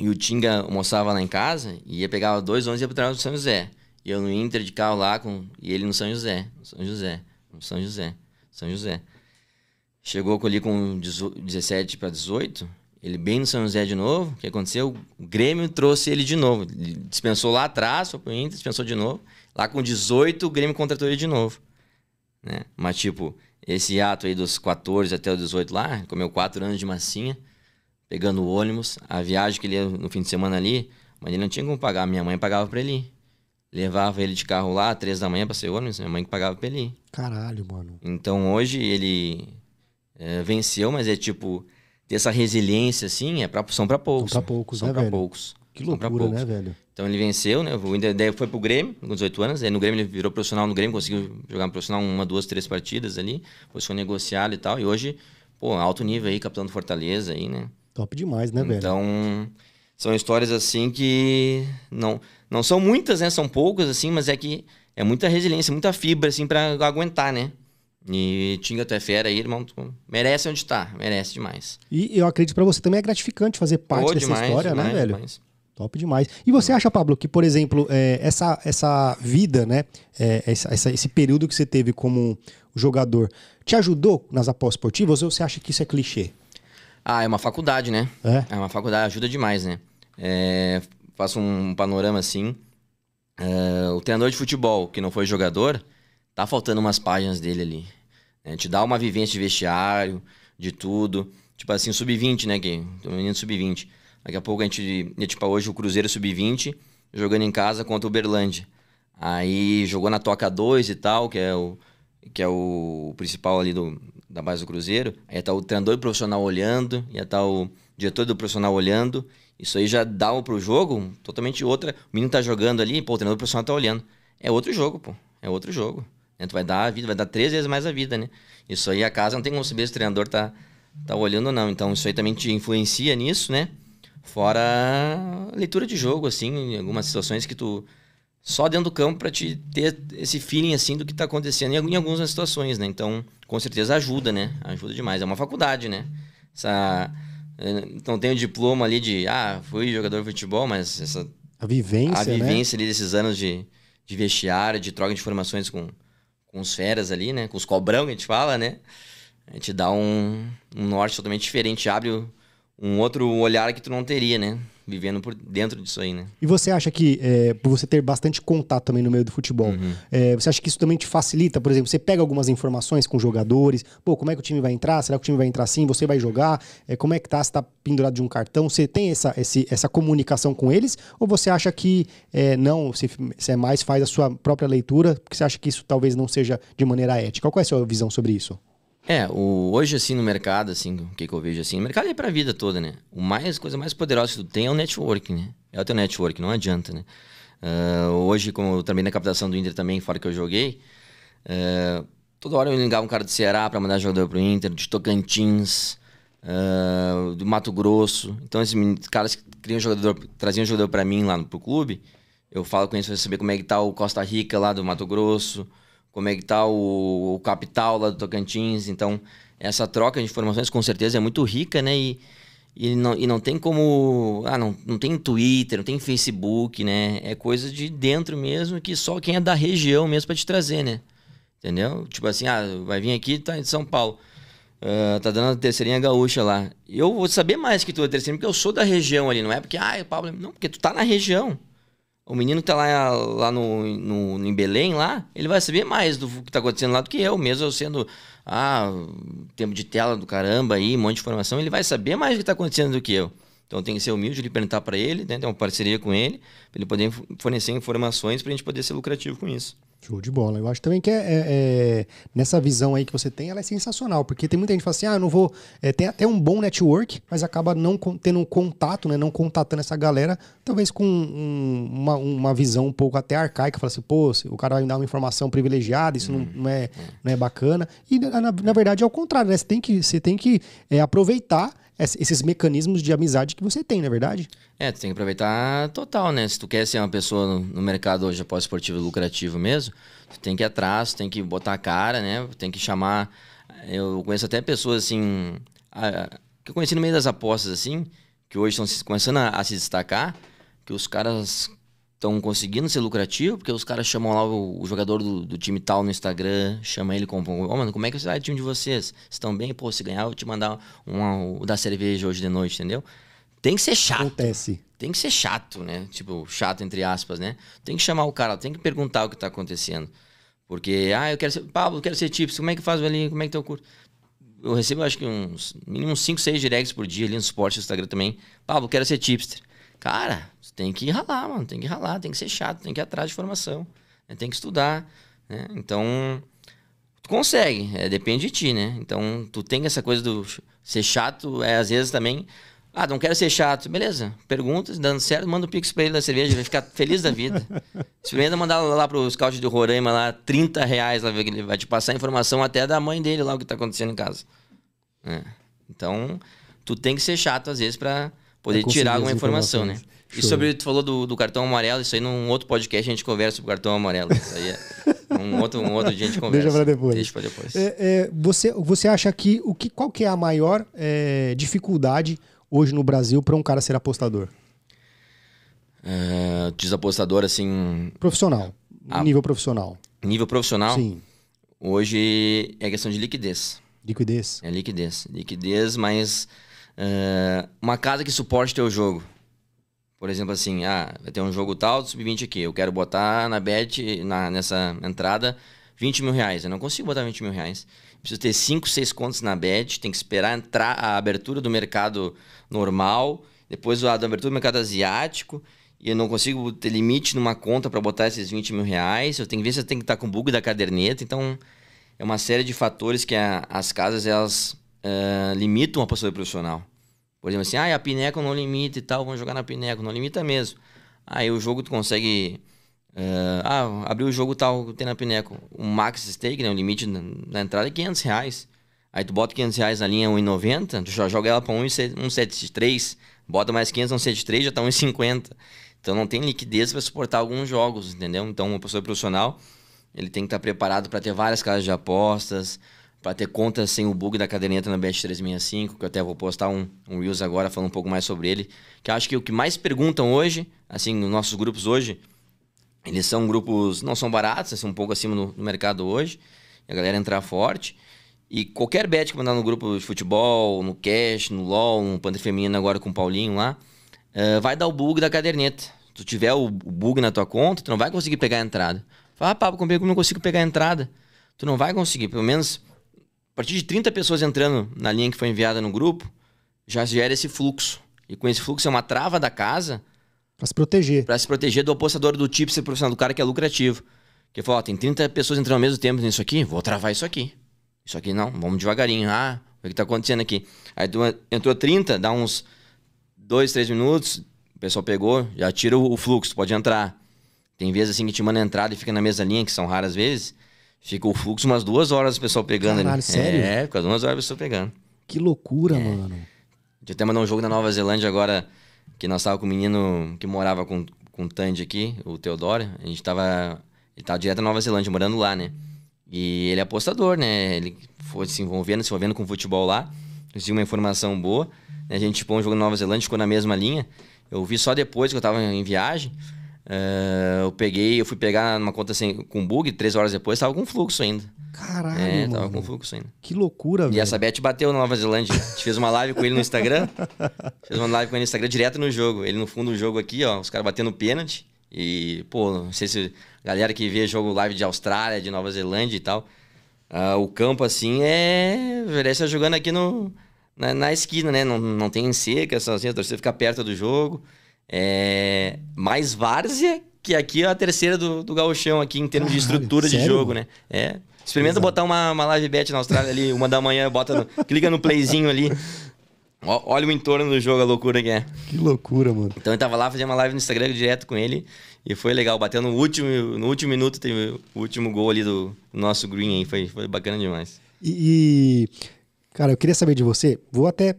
e o Tinga almoçava lá em casa, e ia pegar dois ônibus e ia pro treino do São José. E eu no Inter de carro lá, com, e ele no São José, São José, São José, São José. Chegou ali com 18 17 para 18, ele bem no São José de novo. O que aconteceu? O Grêmio trouxe ele de novo. Ele dispensou lá atrás, foi pro Inter, dispensou de novo. Lá com 18, o Grêmio contratou ele de novo. Né? Mas, tipo, esse ato aí dos 14 até os 18 lá, comeu 4 anos de massinha, pegando o ônibus. A viagem que ele ia no fim de semana ali, mas ele não tinha como pagar. Minha mãe pagava pra ele ir. Levava ele de carro lá, três da manhã pra ser ônibus, minha mãe que pagava pra ele ir. Caralho, mano. Então hoje ele é, venceu, mas é tipo, ter essa resiliência assim, é pra, são pra poucos. São pra poucos, são né, pra velho? poucos. Que loucura, poucos. né, velho? Então ele venceu, né? Daí foi pro Grêmio com 18 anos. Aí no Grêmio ele virou profissional no Grêmio, conseguiu jogar no profissional uma, duas, três partidas ali. Foi negociado e tal. E hoje, pô, alto nível aí, capitão do Fortaleza aí, né? Top demais, né, velho? Então, são histórias assim que não, não são muitas, né? São poucas, assim, mas é que é muita resiliência, muita fibra, assim, pra aguentar, né? E Tinga, tu é fera aí, irmão. Tu merece onde tá, merece demais. E eu acredito pra você também é gratificante fazer parte Pô, dessa demais, história, demais, né, velho? demais. Top demais. E você acha, Pablo, que, por exemplo, é, essa, essa vida, né? É, essa, essa, esse período que você teve como jogador, te ajudou nas apostas esportivas ou você acha que isso é clichê? Ah, é uma faculdade, né? É? É uma faculdade, ajuda demais, né? É, faço um panorama assim. É, o treinador de futebol, que não foi jogador, tá faltando umas páginas dele ali. né? Te dá uma vivência de vestiário, de tudo. Tipo assim, sub-20, né? Que, um menino sub-20. Daqui a pouco a gente. né, Tipo, hoje o Cruzeiro sub-20, jogando em casa contra o Berlândia. Aí jogou na Toca 2 e tal, que é o, que é o principal ali do, da base do Cruzeiro. Aí tá o treinador profissional olhando, ia tá o diretor do profissional olhando. Isso aí já dá pro jogo totalmente outra. O menino tá jogando ali, pô, o treinador profissional tá olhando. É outro jogo, pô. É outro jogo. Né? Tu vai dar a vida, vai dar três vezes mais a vida, né? Isso aí a casa não tem como saber se o treinador tá, tá olhando ou não. Então isso aí também te influencia nisso, né? Fora a leitura de jogo, assim, em algumas situações que tu. Só dentro do campo pra te ter esse feeling, assim, do que tá acontecendo em, em algumas situações, né? Então, com certeza ajuda, né? Ajuda demais. É uma faculdade, né? Essa. eh, Não tenho diploma ali de, ah, fui jogador de futebol, mas essa A vivência, a né? vivência ali desses anos de, de vestiário, de troca de informações com, com os feras ali, né? Com os cobrão que a gente fala, né? A gente dá um, um norte totalmente diferente, abre o- um outro olhar que tu não teria, né? Vivendo por dentro disso aí, né? E você acha que, é, por você ter bastante contato também no meio do futebol, Uhum. é, você acha que isso também te facilita? Por exemplo, você pega algumas informações com jogadores, pô, como é que o time vai entrar? Será que o time vai entrar assim? Você vai jogar? É, como é que tá? Você tá pendurado de um cartão? Você tem essa, esse- essa comunicação com eles? Ou você acha que é, não, você, você é mais faz a sua própria leitura, porque você acha que isso talvez não seja de maneira ética? Qual é a sua visão sobre isso? É, o, hoje assim no mercado, assim, o que, que eu vejo assim, o mercado é pra vida toda, né? O mais, coisa mais poderosa que tu tem é o network, né? É o teu network, não adianta, né? Ah, hoje, como eu também na captação do Inter também, fora que eu joguei, ah, toda hora eu ligava um cara do Ceará pra mandar jogador pro Inter, de Tocantins, ah, do Mato Grosso. Então esses caras que criam jogador, traziam jogador pra mim lá no, pro clube, eu falo com eles pra saber como é que tá o Costa Rica lá do Mato Grosso, como é que tá o, o capital lá do Tocantins. Então, essa troca de informações com certeza é muito rica, né? E, e, não, e não tem como. Ah, não, não tem Twitter, não tem Facebook, né? É coisa de dentro mesmo que só quem é da região mesmo pra te trazer, né? Entendeu? Tipo assim, ah, vai vir aqui, tá em São Paulo. Ah, tá dando a terceirinha gaúcha lá. Eu vou saber mais que tu é terceirinha, porque eu sou da região ali, não é porque, ah, o Pablo. Não, porque tu tá na região. O menino que tá lá, lá no, no, em Belém, lá, ele vai saber mais do que tá acontecendo lá do que eu, mesmo eu sendo, ah, tempo de tela do caramba aí, um monte de informação, ele vai saber mais do que tá acontecendo do que eu. Então tem que ser humilde de perguntar para ele, né, ter uma parceria com ele, pra ele poder fornecer informações pra gente poder ser lucrativo com isso. Show de bola. Eu acho também que é, é- é- nessa visão aí que você tem, ela é sensacional, porque tem muita gente que fala assim, ah, eu não vou. é, tem até um bom network, mas acaba não tendo um contato, né? Não contatando essa galera, talvez com um- uma, uma visão um pouco até arcaica, fala assim, pô, o cara vai me dar uma informação privilegiada, isso não, não é, não é bacana. E na, na- verdade é o contrário, né? Você tem que, você tem que é, aproveitar esses mecanismos de amizade que você tem, não é verdade? É, tu tem que aproveitar total, né? Se tu quer ser uma pessoa no, mercado hoje pós-esportivo lucrativo mesmo, tu tem que ir atrás, tu tem que botar a cara, né? Tem que chamar. Eu conheço até pessoas assim. ah, que eu conheci no meio das apostas, assim, que hoje estão começando a, a se destacar, que os caras estão conseguindo ser lucrativo, porque os caras chamam lá o, o jogador do, do time tal no Instagram, chama ele como, ô mano, como é que vai o time de vocês? Estão bem? Pô, se ganhar, eu vou te mandar uma, o da cerveja hoje de noite, entendeu? Tem que ser chato Acontece. tem que ser chato, né? Tipo, chato entre aspas, né? Tem que chamar o cara, tem que perguntar o que tá acontecendo. Porque, ah, eu quero ser. Pablo, eu quero ser tips, como é que faz ali? Como é que tá o curso? Eu recebo, acho que uns. Mínimo 5, 6 directs por dia ali no suporte do Instagram também. Pablo, quero ser tipster. Cara, tem que ralar, mano. Tem que ralar, tem que ser chato, tem que ir atrás de formação. né? Tem que estudar. Né? Então. Tu consegue, é, depende de ti, né? Então, tu tem essa coisa do ser chato, é às vezes também. Ah, não quero ser chato. Beleza, perguntas, dando certo, manda o pix pra ele da cerveja, ele vai ficar feliz da vida. Experimenta mandar lá pro scout do Roraima lá 30 reais, lá, ele vai te passar informação até da mãe dele lá o que tá acontecendo em casa. É. Então, tu tem que ser chato às vezes pra poder conseguir tirar alguma informação. né? E Show. sobre, tu falou do, do cartão amarelo, isso aí num outro podcast a gente conversa sobre o cartão amarelo. Isso aí é um outro, um outro dia a gente conversa. Deixa pra depois. Deixa pra depois. É, é, você, você acha que, o que qual que é a maior é, dificuldade hoje no Brasil para um cara ser apostador? Uh, diz apostador assim. Profissional. Ah, nível profissional. Nível profissional? Sim. Hoje é questão de liquidez. Liquidez. É liquidez. Liquidez, mas uh, uma casa que suporte teu jogo. Por exemplo, assim, ah, vai ter um jogo tal do sub-20 aqui. Eu quero botar na bet, na, nessa entrada, 20 mil reais. Eu não consigo botar 20 mil reais. Preciso ter 5, 6 contas na bet, tem que esperar entrar a abertura do mercado normal, depois a abertura do mercado asiático e eu não consigo ter limite numa conta para botar esses 20 mil reais. Eu tenho que ver se eu tenho que estar com bug da caderneta. Então, é uma série de fatores que a, as casas elas uh, limitam a postura profissional. Por exemplo, assim, ah, a Pineco não limita e tal, vamos jogar na Pineco. Não limita mesmo. Aí o jogo tu consegue. Uh, ah, abrir o jogo tal, tem na Pineco. O max stake, né, o limite na, entrada é 500 reais. Aí tu bota 500 reais na linha 1,90, tu já joga ela para 1,73, bota mais 500 no 1,73, já tá 1,50. Então não tem liquidez para suportar alguns jogos, entendeu? Então, um professor profissional, ele tem que estar tá preparado para ter várias casas de apostas, para ter contas sem o bug da caderneta na Bet365, que eu até vou postar um, um Reels agora falando um pouco mais sobre ele. Que eu acho que o que mais perguntam hoje, assim, nos nossos grupos hoje, eles são grupos, não são baratos, são um pouco acima no, mercado hoje, a galera entrar forte. E qualquer bet que mandar no grupo de futebol, no cash, no LOL, no Panther Feminino agora com o Paulinho lá, uh, vai dar o bug da caderneta. Se tu tiver o, bug na tua conta, tu não vai conseguir pegar a entrada. Fala, ah, Pablo, comigo não consigo pegar a entrada. Tu não vai conseguir. Pelo menos, a partir de 30 pessoas entrando na linha que foi enviada no grupo, já gera esse fluxo. E com esse fluxo é uma trava da casa. Pra se proteger. Pra se proteger do apostador do tipo ser profissional, do cara que é lucrativo. Que fala, ó, tem 30 pessoas entrando ao mesmo tempo nisso aqui, vou travar isso aqui. Isso aqui não, vamos devagarinho. Ah, o que tá acontecendo aqui? Aí tu entrou 30, dá uns 2, 3 minutos, pessoal pegou, já tira o, fluxo, pode entrar. Tem vezes assim que te manda entrada e fica na mesma linha, que são raras vezes. Fica o fluxo umas duas horas o pessoal pegando Caralho, ali. sério? É, fica duas horas o pessoal pegando. Que loucura, é. mano. A gente até mandou um jogo na Nova Zelândia agora, que nós tava com um menino que morava com, com o Tandy aqui, o Teodoro. A gente tava. Ele tava direto na Nova Zelândia, morando lá, né? E ele é apostador, né? Ele foi se envolvendo, se envolvendo com futebol lá. Conseguiu uma informação boa. A gente tipo um jogo na Nova Zelândia, ficou na mesma linha. Eu vi só depois que eu tava em viagem. Uh, eu peguei, eu fui pegar numa conta assim, com bug, três horas depois, tava com fluxo ainda. Caralho, é, tava com fluxo ainda. Que loucura, velho. E essa bet bateu na Nova Zelândia. A gente fez uma live com ele no Instagram. fez uma live com ele no Instagram direto no jogo. Ele no fundo do jogo aqui, ó, os caras batendo pênalti. E, pô, não sei se galera que vê jogo live de Austrália, de Nova Zelândia e tal. Uh, o campo, assim, é. Parece jogando aqui no, na, na, esquina, né? Não, não tem seca, assim, a torcida fica perto do jogo. É mais várzea que aqui é a terceira do, do gauchão aqui em termos Caralho, de estrutura sério? de jogo, né? É. Experimenta Exato. botar uma, uma live bet na Austrália ali, uma da manhã, bota no, clica no playzinho ali. Olha o entorno do jogo, a loucura que é. Que loucura, mano. Então eu tava lá, fazia uma live no Instagram direto com ele. E foi legal. Bateu no último, no último minuto, teve o último gol ali do nosso green aí. Foi, foi bacana demais. E, cara, eu queria saber de você. Vou até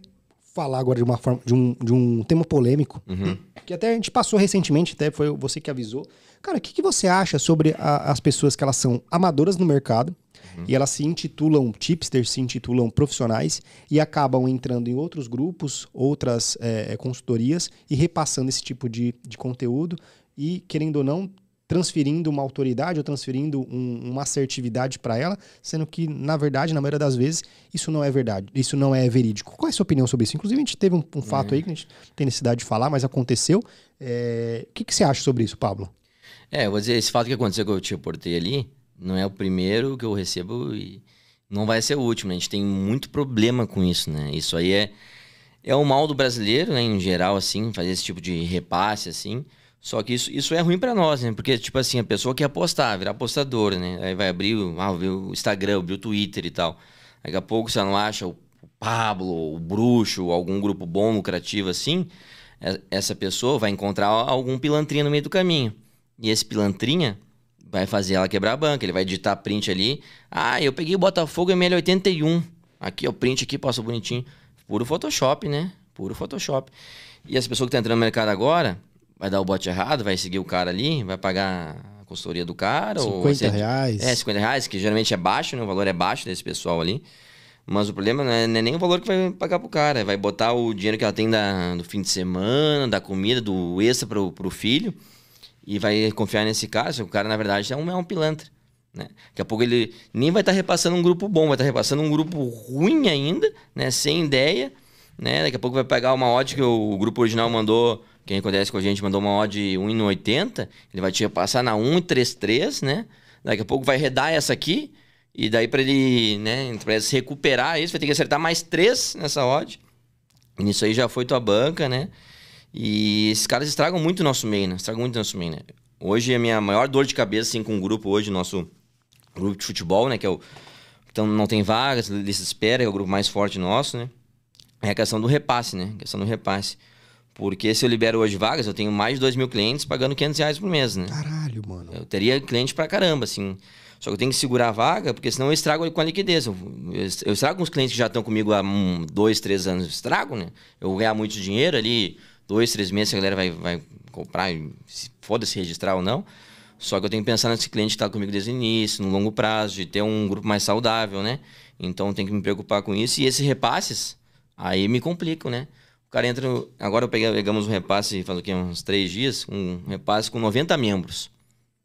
falar agora de uma forma, de um, de um tema polêmico, uhum. que até a gente passou recentemente, até foi você que avisou. Cara, o que, que você acha sobre a, as pessoas que elas são amadoras no mercado uhum. e elas se intitulam tipsters, se intitulam profissionais e acabam entrando em outros grupos, outras é, consultorias e repassando esse tipo de, de conteúdo e, querendo ou não, transferindo uma autoridade ou transferindo um, uma assertividade para ela, sendo que, na verdade, na maioria das vezes, isso não é verdade, isso não é verídico. Qual é a sua opinião sobre isso? Inclusive, a gente teve um, um fato é. aí que a gente tem necessidade de falar, mas aconteceu. É... O que, que você acha sobre isso, Pablo? É, eu vou dizer, esse fato que aconteceu que eu te reportei ali, não é o primeiro que eu recebo e não vai ser o último. Né? A gente tem muito problema com isso, né? Isso aí é, é o mal do brasileiro, né? Em geral, assim, fazer esse tipo de repasse, assim. Só que isso, isso é ruim para nós, né? Porque, tipo assim, a pessoa quer apostar, virar apostador, né? Aí vai abrir, ah, o Instagram, abrir o Twitter e tal. Daqui a pouco você não acha o Pablo, o Bruxo, algum grupo bom, lucrativo assim, é, essa pessoa vai encontrar algum pilantrinha no meio do caminho. E esse pilantrinha vai fazer ela quebrar a banca. Ele vai digitar print ali. Ah, eu peguei o Botafogo ML81. Aqui, ó, print aqui, passa bonitinho. Puro Photoshop, né? Puro Photoshop. E essa pessoa que tá entrando no mercado agora, vai dar o bote errado, vai seguir o cara ali, vai pagar a consultoria do cara. 50 ou, reais. É, 50 reais, que geralmente é baixo, né? O valor é baixo desse pessoal ali. Mas o problema não é, não é, nem o valor que vai pagar pro cara. Vai botar o dinheiro que ela tem da, do fim de semana, da comida, do extra pro, pro filho. E vai confiar nesse cara. O cara, na verdade, é um, é um pilantra. Né? Daqui a pouco ele nem vai estar tá repassando um grupo bom, vai estar tá repassando um grupo ruim ainda, né? sem ideia. Né? Daqui a pouco vai pegar uma odd que o grupo original mandou, quem acontece com a gente mandou uma odd 1,80, ele vai te repassar na 1,33, né? Daqui a pouco vai redar essa aqui, e daí para ele, né, pra ele se recuperar isso, vai ter que acertar mais três nessa odd. E nisso aí já foi tua banca, né? E esses caras estragam muito o nosso meio, né? Estragam muito o nosso meio, né? Hoje a minha maior dor de cabeça, assim, com o grupo hoje, nosso grupo de futebol, né? Que é o. Então não tem vagas, lista de espera, é o grupo mais forte nosso, né? É a questão do repasse, né? A questão do repasse. Porque se eu libero hoje vagas, eu tenho mais de 2 mil clientes pagando 500 reais por mês, né? Caralho, mano. Eu teria cliente pra caramba, assim. Só que eu tenho que segurar a vaga, porque senão eu estrago com a liquidez. Eu, eu estrago com os clientes que já estão comigo há um, dois, três anos. Estrago, né? Eu vou ganhar muito dinheiro ali, dois, três meses, a galera vai, vai comprar, foda-se registrar ou não. Só que eu tenho que pensar nesse cliente que está comigo desde o início, no longo prazo, de ter um grupo mais saudável, né? Então tem que me preocupar com isso. E esses repasses, aí me complicam, né? Cara entra. Agora pegamos um repasse, faz o quê? Uns três dias, um repasse com 90 membros.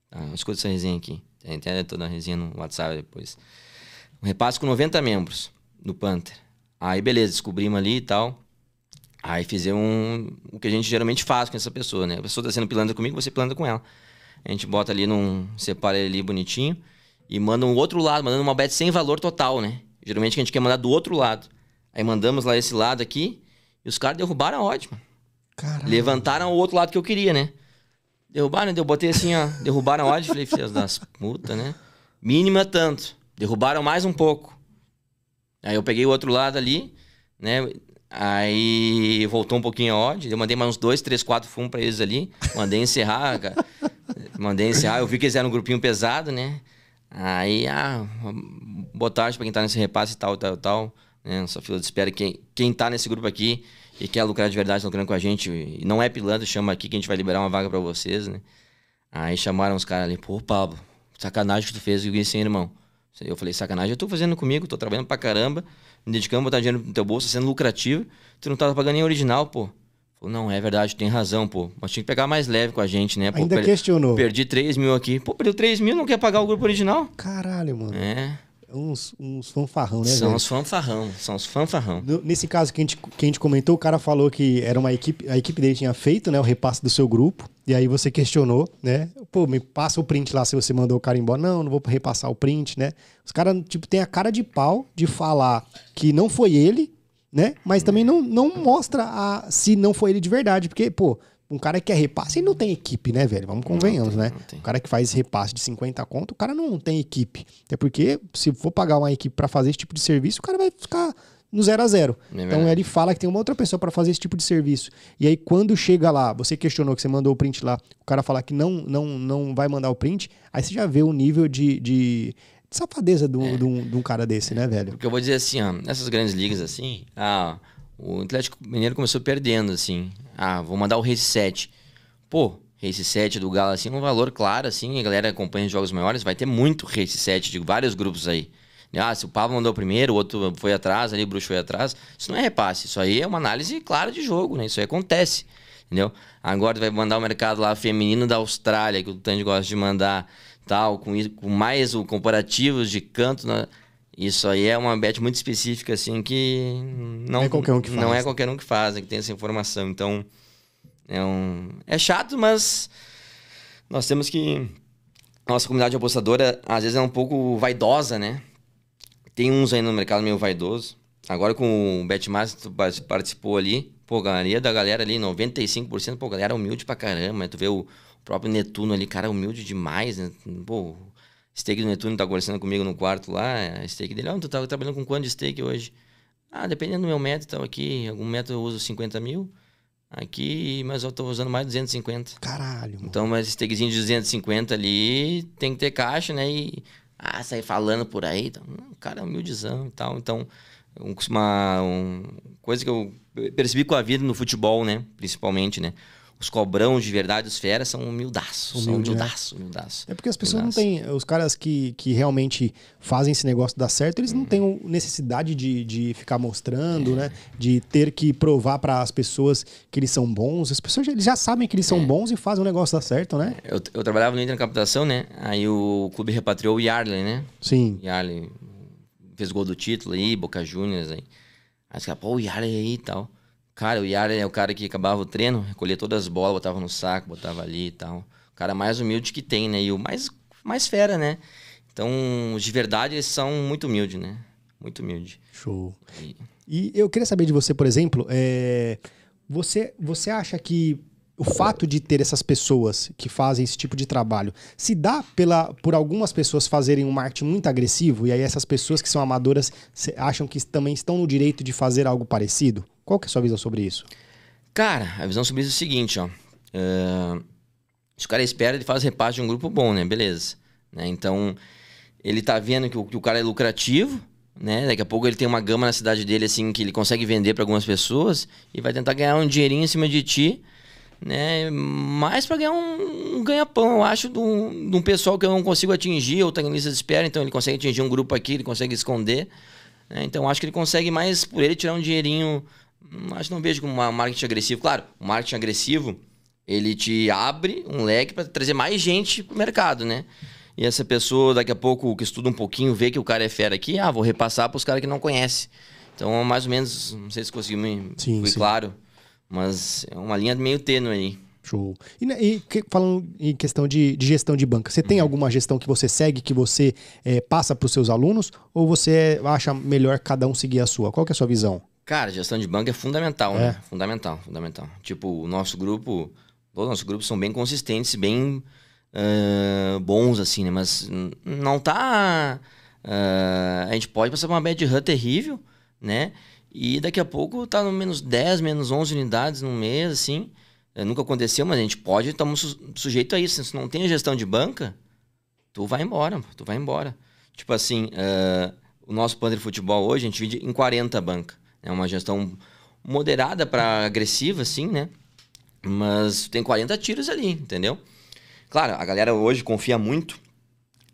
Tá, escuta essa resenha aqui. Entende toda a resenha no WhatsApp depois. Um repasse com 90 membros do Panther. Aí, beleza, descobrimos ali e tal. Aí fizemos um, o que a gente geralmente faz com essa pessoa, né? A pessoa está sendo pilantra comigo, você pilanta com ela. A gente bota ali num. separa ele ali bonitinho e manda um outro lado, mandando uma bet sem valor total, né? Geralmente a gente quer mandar do outro lado. Aí mandamos lá esse lado aqui e os caras derrubaram a ótima. Caralho. Levantaram o outro lado que eu queria, né? Derrubaram, eu botei assim, ó. Derrubaram a odd, falei, filhas das putas, né? Mínima tanto. Derrubaram mais um pouco. Aí eu peguei o outro lado ali, né? Aí voltou um pouquinho a odd. Eu mandei mais uns dois, três, quatro fumos pra eles ali. Mandei encerrar, cara. Mandei encerrar. Eu vi que eles eram um grupinho pesado, né? Aí, ah, boa tarde pra quem tá nesse repasse e tal, tal, tal. Né? Nossa fila de espera. Quem, quem tá nesse grupo aqui e quer lucrar de verdade, lucrando com a gente, e não é pilantra, chama aqui que a gente vai liberar uma vaga para vocês, né? Aí chamaram os caras ali, pô, Pablo, sacanagem que tu fez isso, hein, irmão? Eu falei, sacanagem eu tô fazendo comigo, tô trabalhando pra caramba, me dedicando a botar dinheiro no teu bolso, sendo lucrativo, tu não tava pagando nem original, pô. Falei, não, é verdade, tem razão, pô. Mas tinha que pegar mais leve com a gente, né? Pô, Ainda per questionou. Perdi 3 mil aqui. Pô, perdeu 3 mil, não quer pagar o grupo original? Caralho, mano. É uns, uns fanfarrão, né? São velho? os fanfarrão, são os fanfarrão. nesse caso que a, gente, que a gente comentou, o cara falou que era uma equipe, a equipe dele tinha feito, né, o repasse do seu grupo, e aí você questionou, né? Pô, me passa o print lá se você mandou o cara embora. Não, não vou repassar o print, né? Os caras, tipo, tem a cara de pau de falar que não foi ele, né? Mas também não, não mostra a, se não foi ele de verdade, porque, pô, um cara que quer repasse, ele não tem equipe, né, velho? Vamos convenhamos, né? O cara que faz repasse de 50 conto, o cara não tem equipe. Até porque, se for pagar uma equipe para fazer esse tipo de serviço, o cara vai ficar no zero a zero. É então ele fala que tem uma outra pessoa para fazer esse tipo de serviço. E aí quando chega lá, você questionou que você mandou o print lá, o cara falar que não não não vai mandar o print, aí você já vê o nível de, de, de safadeza de é. um cara desse, né, velho? Porque eu vou dizer assim, ó, nessas grandes ligas assim, ah, o Atlético Mineiro começou perdendo, assim. Ah, vou mandar o Race 7. Pô, Race 7 do Galo, assim, um valor claro, assim, a galera acompanha os jogos maiores, vai ter muito Race 7 de vários grupos aí. Ah, se o Pablo mandou primeiro, o outro foi atrás, ali o Bruxo foi atrás. Isso não é repasse, isso aí é uma análise clara de jogo, né? Isso aí acontece, entendeu? Agora vai mandar o mercado lá feminino da Austrália, que o Tandy gosta de mandar, tal, com, com mais o comparativos de canto, né? Isso aí é uma bet muito específica, assim, que não, é qualquer um que faz. Não é qualquer um que faz, que tem essa informação. Então, é, um, é chato, mas nós temos que. Nossa comunidade apostadora, às vezes, é um pouco vaidosa, né? Tem uns aí no mercado meio vaidoso. Agora com o Betmaster, tu participou ali. Pô, a galeria da galera ali, 95%, pô, galera humilde pra caramba. Tu vê o próprio Netuno ali, cara humilde demais, né? Pô, steak do Netuno tá conversando comigo no quarto lá, a steak dele, ah, tu tá trabalhando com quanto de steak hoje? Ah, dependendo do meu método, então aqui, algum método eu uso 50 mil, aqui, mas eu tô usando mais 250. Caralho, mano. Então, mas steakzinho de 250 ali, tem que ter caixa, né, e, ah, sair falando por aí, então, o cara é humildizão e tal, então, uma, uma coisa que eu percebi com a vida no futebol, né, principalmente, né, os cobrão de verdade, os feras, são humildaços. São Humilde, né? humildaços, humildaços. É porque as pessoas Humildaços. não têm. Os caras que, que realmente fazem esse negócio dar certo, eles não têm o- necessidade de, de ficar mostrando, né? De ter que provar para as pessoas que eles são bons. As pessoas já, eles já sabem que eles são bons e fazem o negócio dar certo, né? Eu, eu trabalhava no Inter na captação, né? Aí o clube repatriou o Yarley, né? Sim. Yarley fez gol do título aí, Boca Juniors aí. Aí os caras, pô, o Yarley aí e tal. Cara, o Yarley é o cara que acabava o treino, recolhia todas as bolas, botava no saco, botava ali e tal. O cara mais humilde que tem, né? E o mais, mais fera, né? Então, de verdade, eles são muito humildes, né? Muito humildes. Show. E- E eu queria saber de você, por exemplo, é, você, você acha que o fato de ter essas pessoas que fazem esse tipo de trabalho se dá pela, por algumas pessoas fazerem um marketing muito agressivo e aí essas pessoas que são amadoras acham que também estão no direito de fazer algo parecido? Qual que é a sua visão sobre isso? Cara, a visão sobre isso é o seguinte, ó. É, se o cara espera, ele faz repasse de um grupo bom, né? Beleza. Né? Então, ele tá vendo que o, que o cara é lucrativo, né? Daqui a pouco ele tem uma gama na cidade dele, assim, que ele consegue vender para algumas pessoas e vai tentar ganhar um dinheirinho em cima de ti, né? Mais para ganhar um, um ganha-pão, eu acho, de um, de um pessoal que eu não consigo atingir, ou tá em lista de espera, então ele consegue atingir um grupo aqui, ele consegue esconder. né? Então, acho que ele consegue mais por ele tirar um dinheirinho. Acho que não vejo como um marketing agressivo. Claro, o marketing agressivo ele te abre um leque para trazer mais gente pro mercado, né? E essa pessoa, daqui a pouco, que estuda um pouquinho, vê que o cara é fera aqui, ah, vou repassar para os caras que não conhecem. Então, mais ou menos, não sei se consegui me Sim, fui sim. claro, mas é uma linha meio tênue aí. Show. E, né, e que- falando em questão de, de gestão de banca, você tem alguma gestão que você segue, que você eh, passa para os seus alunos, ou você acha melhor cada um seguir a sua? Qual que é a sua visão? Cara, gestão de banco é fundamental, É. né? Fundamental, fundamental. Tipo, o nosso grupo, todos os nossos grupos são bem consistentes, bem ah, bons, assim, né? Mas não tá. ah, a gente pode passar por uma bad run terrível, né? E daqui a pouco tá no menos 10, menos 11 unidades no mês, assim. Eh, nunca aconteceu, mas a gente pode, estamos su sujeito a isso. Se não tem a gestão de banca, tu vai embora, tu vai embora. Tipo assim, o nosso Panther Futebol hoje, a gente divide em 40 bancas. É uma gestão moderada para agressiva, assim, né? Mas tem 40 tiros ali, entendeu? Claro, a galera hoje confia muito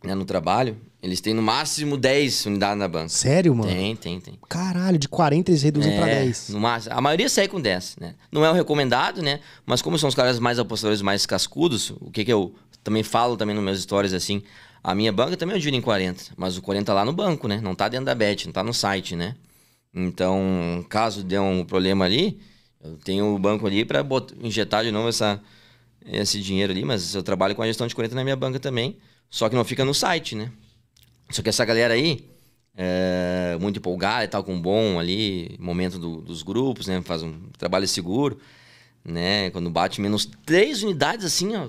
né, no trabalho. Eles têm no máximo 10 unidades na banca. Sério, mano? Tem, tem, tem. Caralho, de 40 eles reduzem É, 10. No máximo. A maioria sai com 10, né? Não é o recomendado, né? Mas como são os caras mais apostadores, mais cascudos, o que que eu também falo também nas minhas histórias assim, a minha banca também eu divido em 40, mas o 40 lá no banco, né? Não tá dentro da bet, não tá no site, né? Então, caso dê um problema ali, eu tenho o banco ali para injetar de novo essa, esse dinheiro ali, mas eu trabalho com a gestão de 40 na minha banca também, só que não fica no site, né? Só que essa galera aí, é, muito empolgada e tal, com bom ali, momento do- dos grupos, né? Faz um trabalho seguro, né? Quando bate menos três unidades, assim, ó,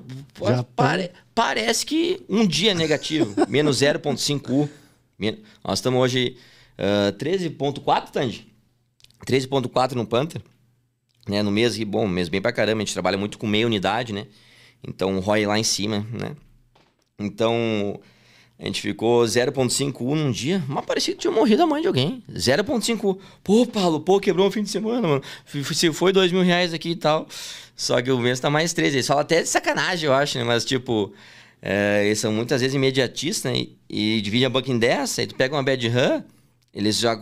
Já pare- parece que um dia é negativo, menos 0,5U. Men- Nós estamos hoje ah, 13,4, Tandy? 13,4 no Panther, né? No mês, bom, mês bem pra caramba, a gente trabalha muito com meia unidade, né? Então, o ROI lá em cima, né? Então, a gente ficou 0.5 num dia, mas parecia que tinha morrido a mãe de alguém. 0.5. Pô, Paulo, pô, quebrou um fim de semana, mano. Se foi dois mil reais aqui e tal. Só que o mês tá mais 13. Eles falam até de sacanagem, eu acho, né? Mas, tipo, é, eles são muitas vezes imediatistas, né? E, e dividem a banca em 10, aí tu pega uma bad run, eles já...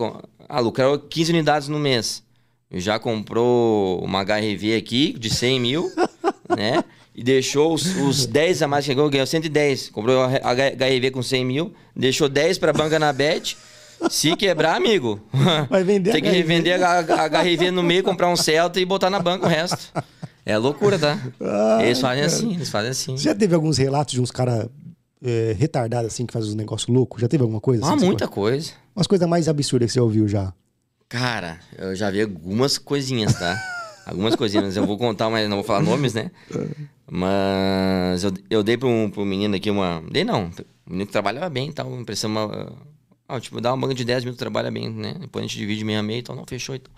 Ah, lucraram 15 unidades no mês. Já comprou uma HRV aqui de 100 mil, né? E deixou os, os 10 a mais que chegou, ganhou 110. Comprou a HRV com 100 mil, deixou 10 pra banca na bet. Se quebrar, amigo, Vai vender tem que HRV. revender a, a HRV no meio, comprar um Celta e botar na banca o resto. É loucura, tá? Ai, eles fazem cara. assim, eles fazem assim. Você já teve alguns relatos de uns caras retardados assim que fazem uns negócios loucos? Já teve alguma coisa? Ah, assim, você muita coisa. Umas coisas mais absurdas que você ouviu já. Cara, eu já vi algumas coisinhas, tá? algumas coisinhas. Eu vou contar, mas não vou falar nomes, né? Mas eu, eu dei para um, pra um menino aqui uma. Dei não. Um menino que trabalhava bem e tal. Impressão uma. Ah, tipo, dá uma banca de 10 mil, tu trabalha bem, né? Depois a gente divide meia meia e tal. Não, fechou e tal.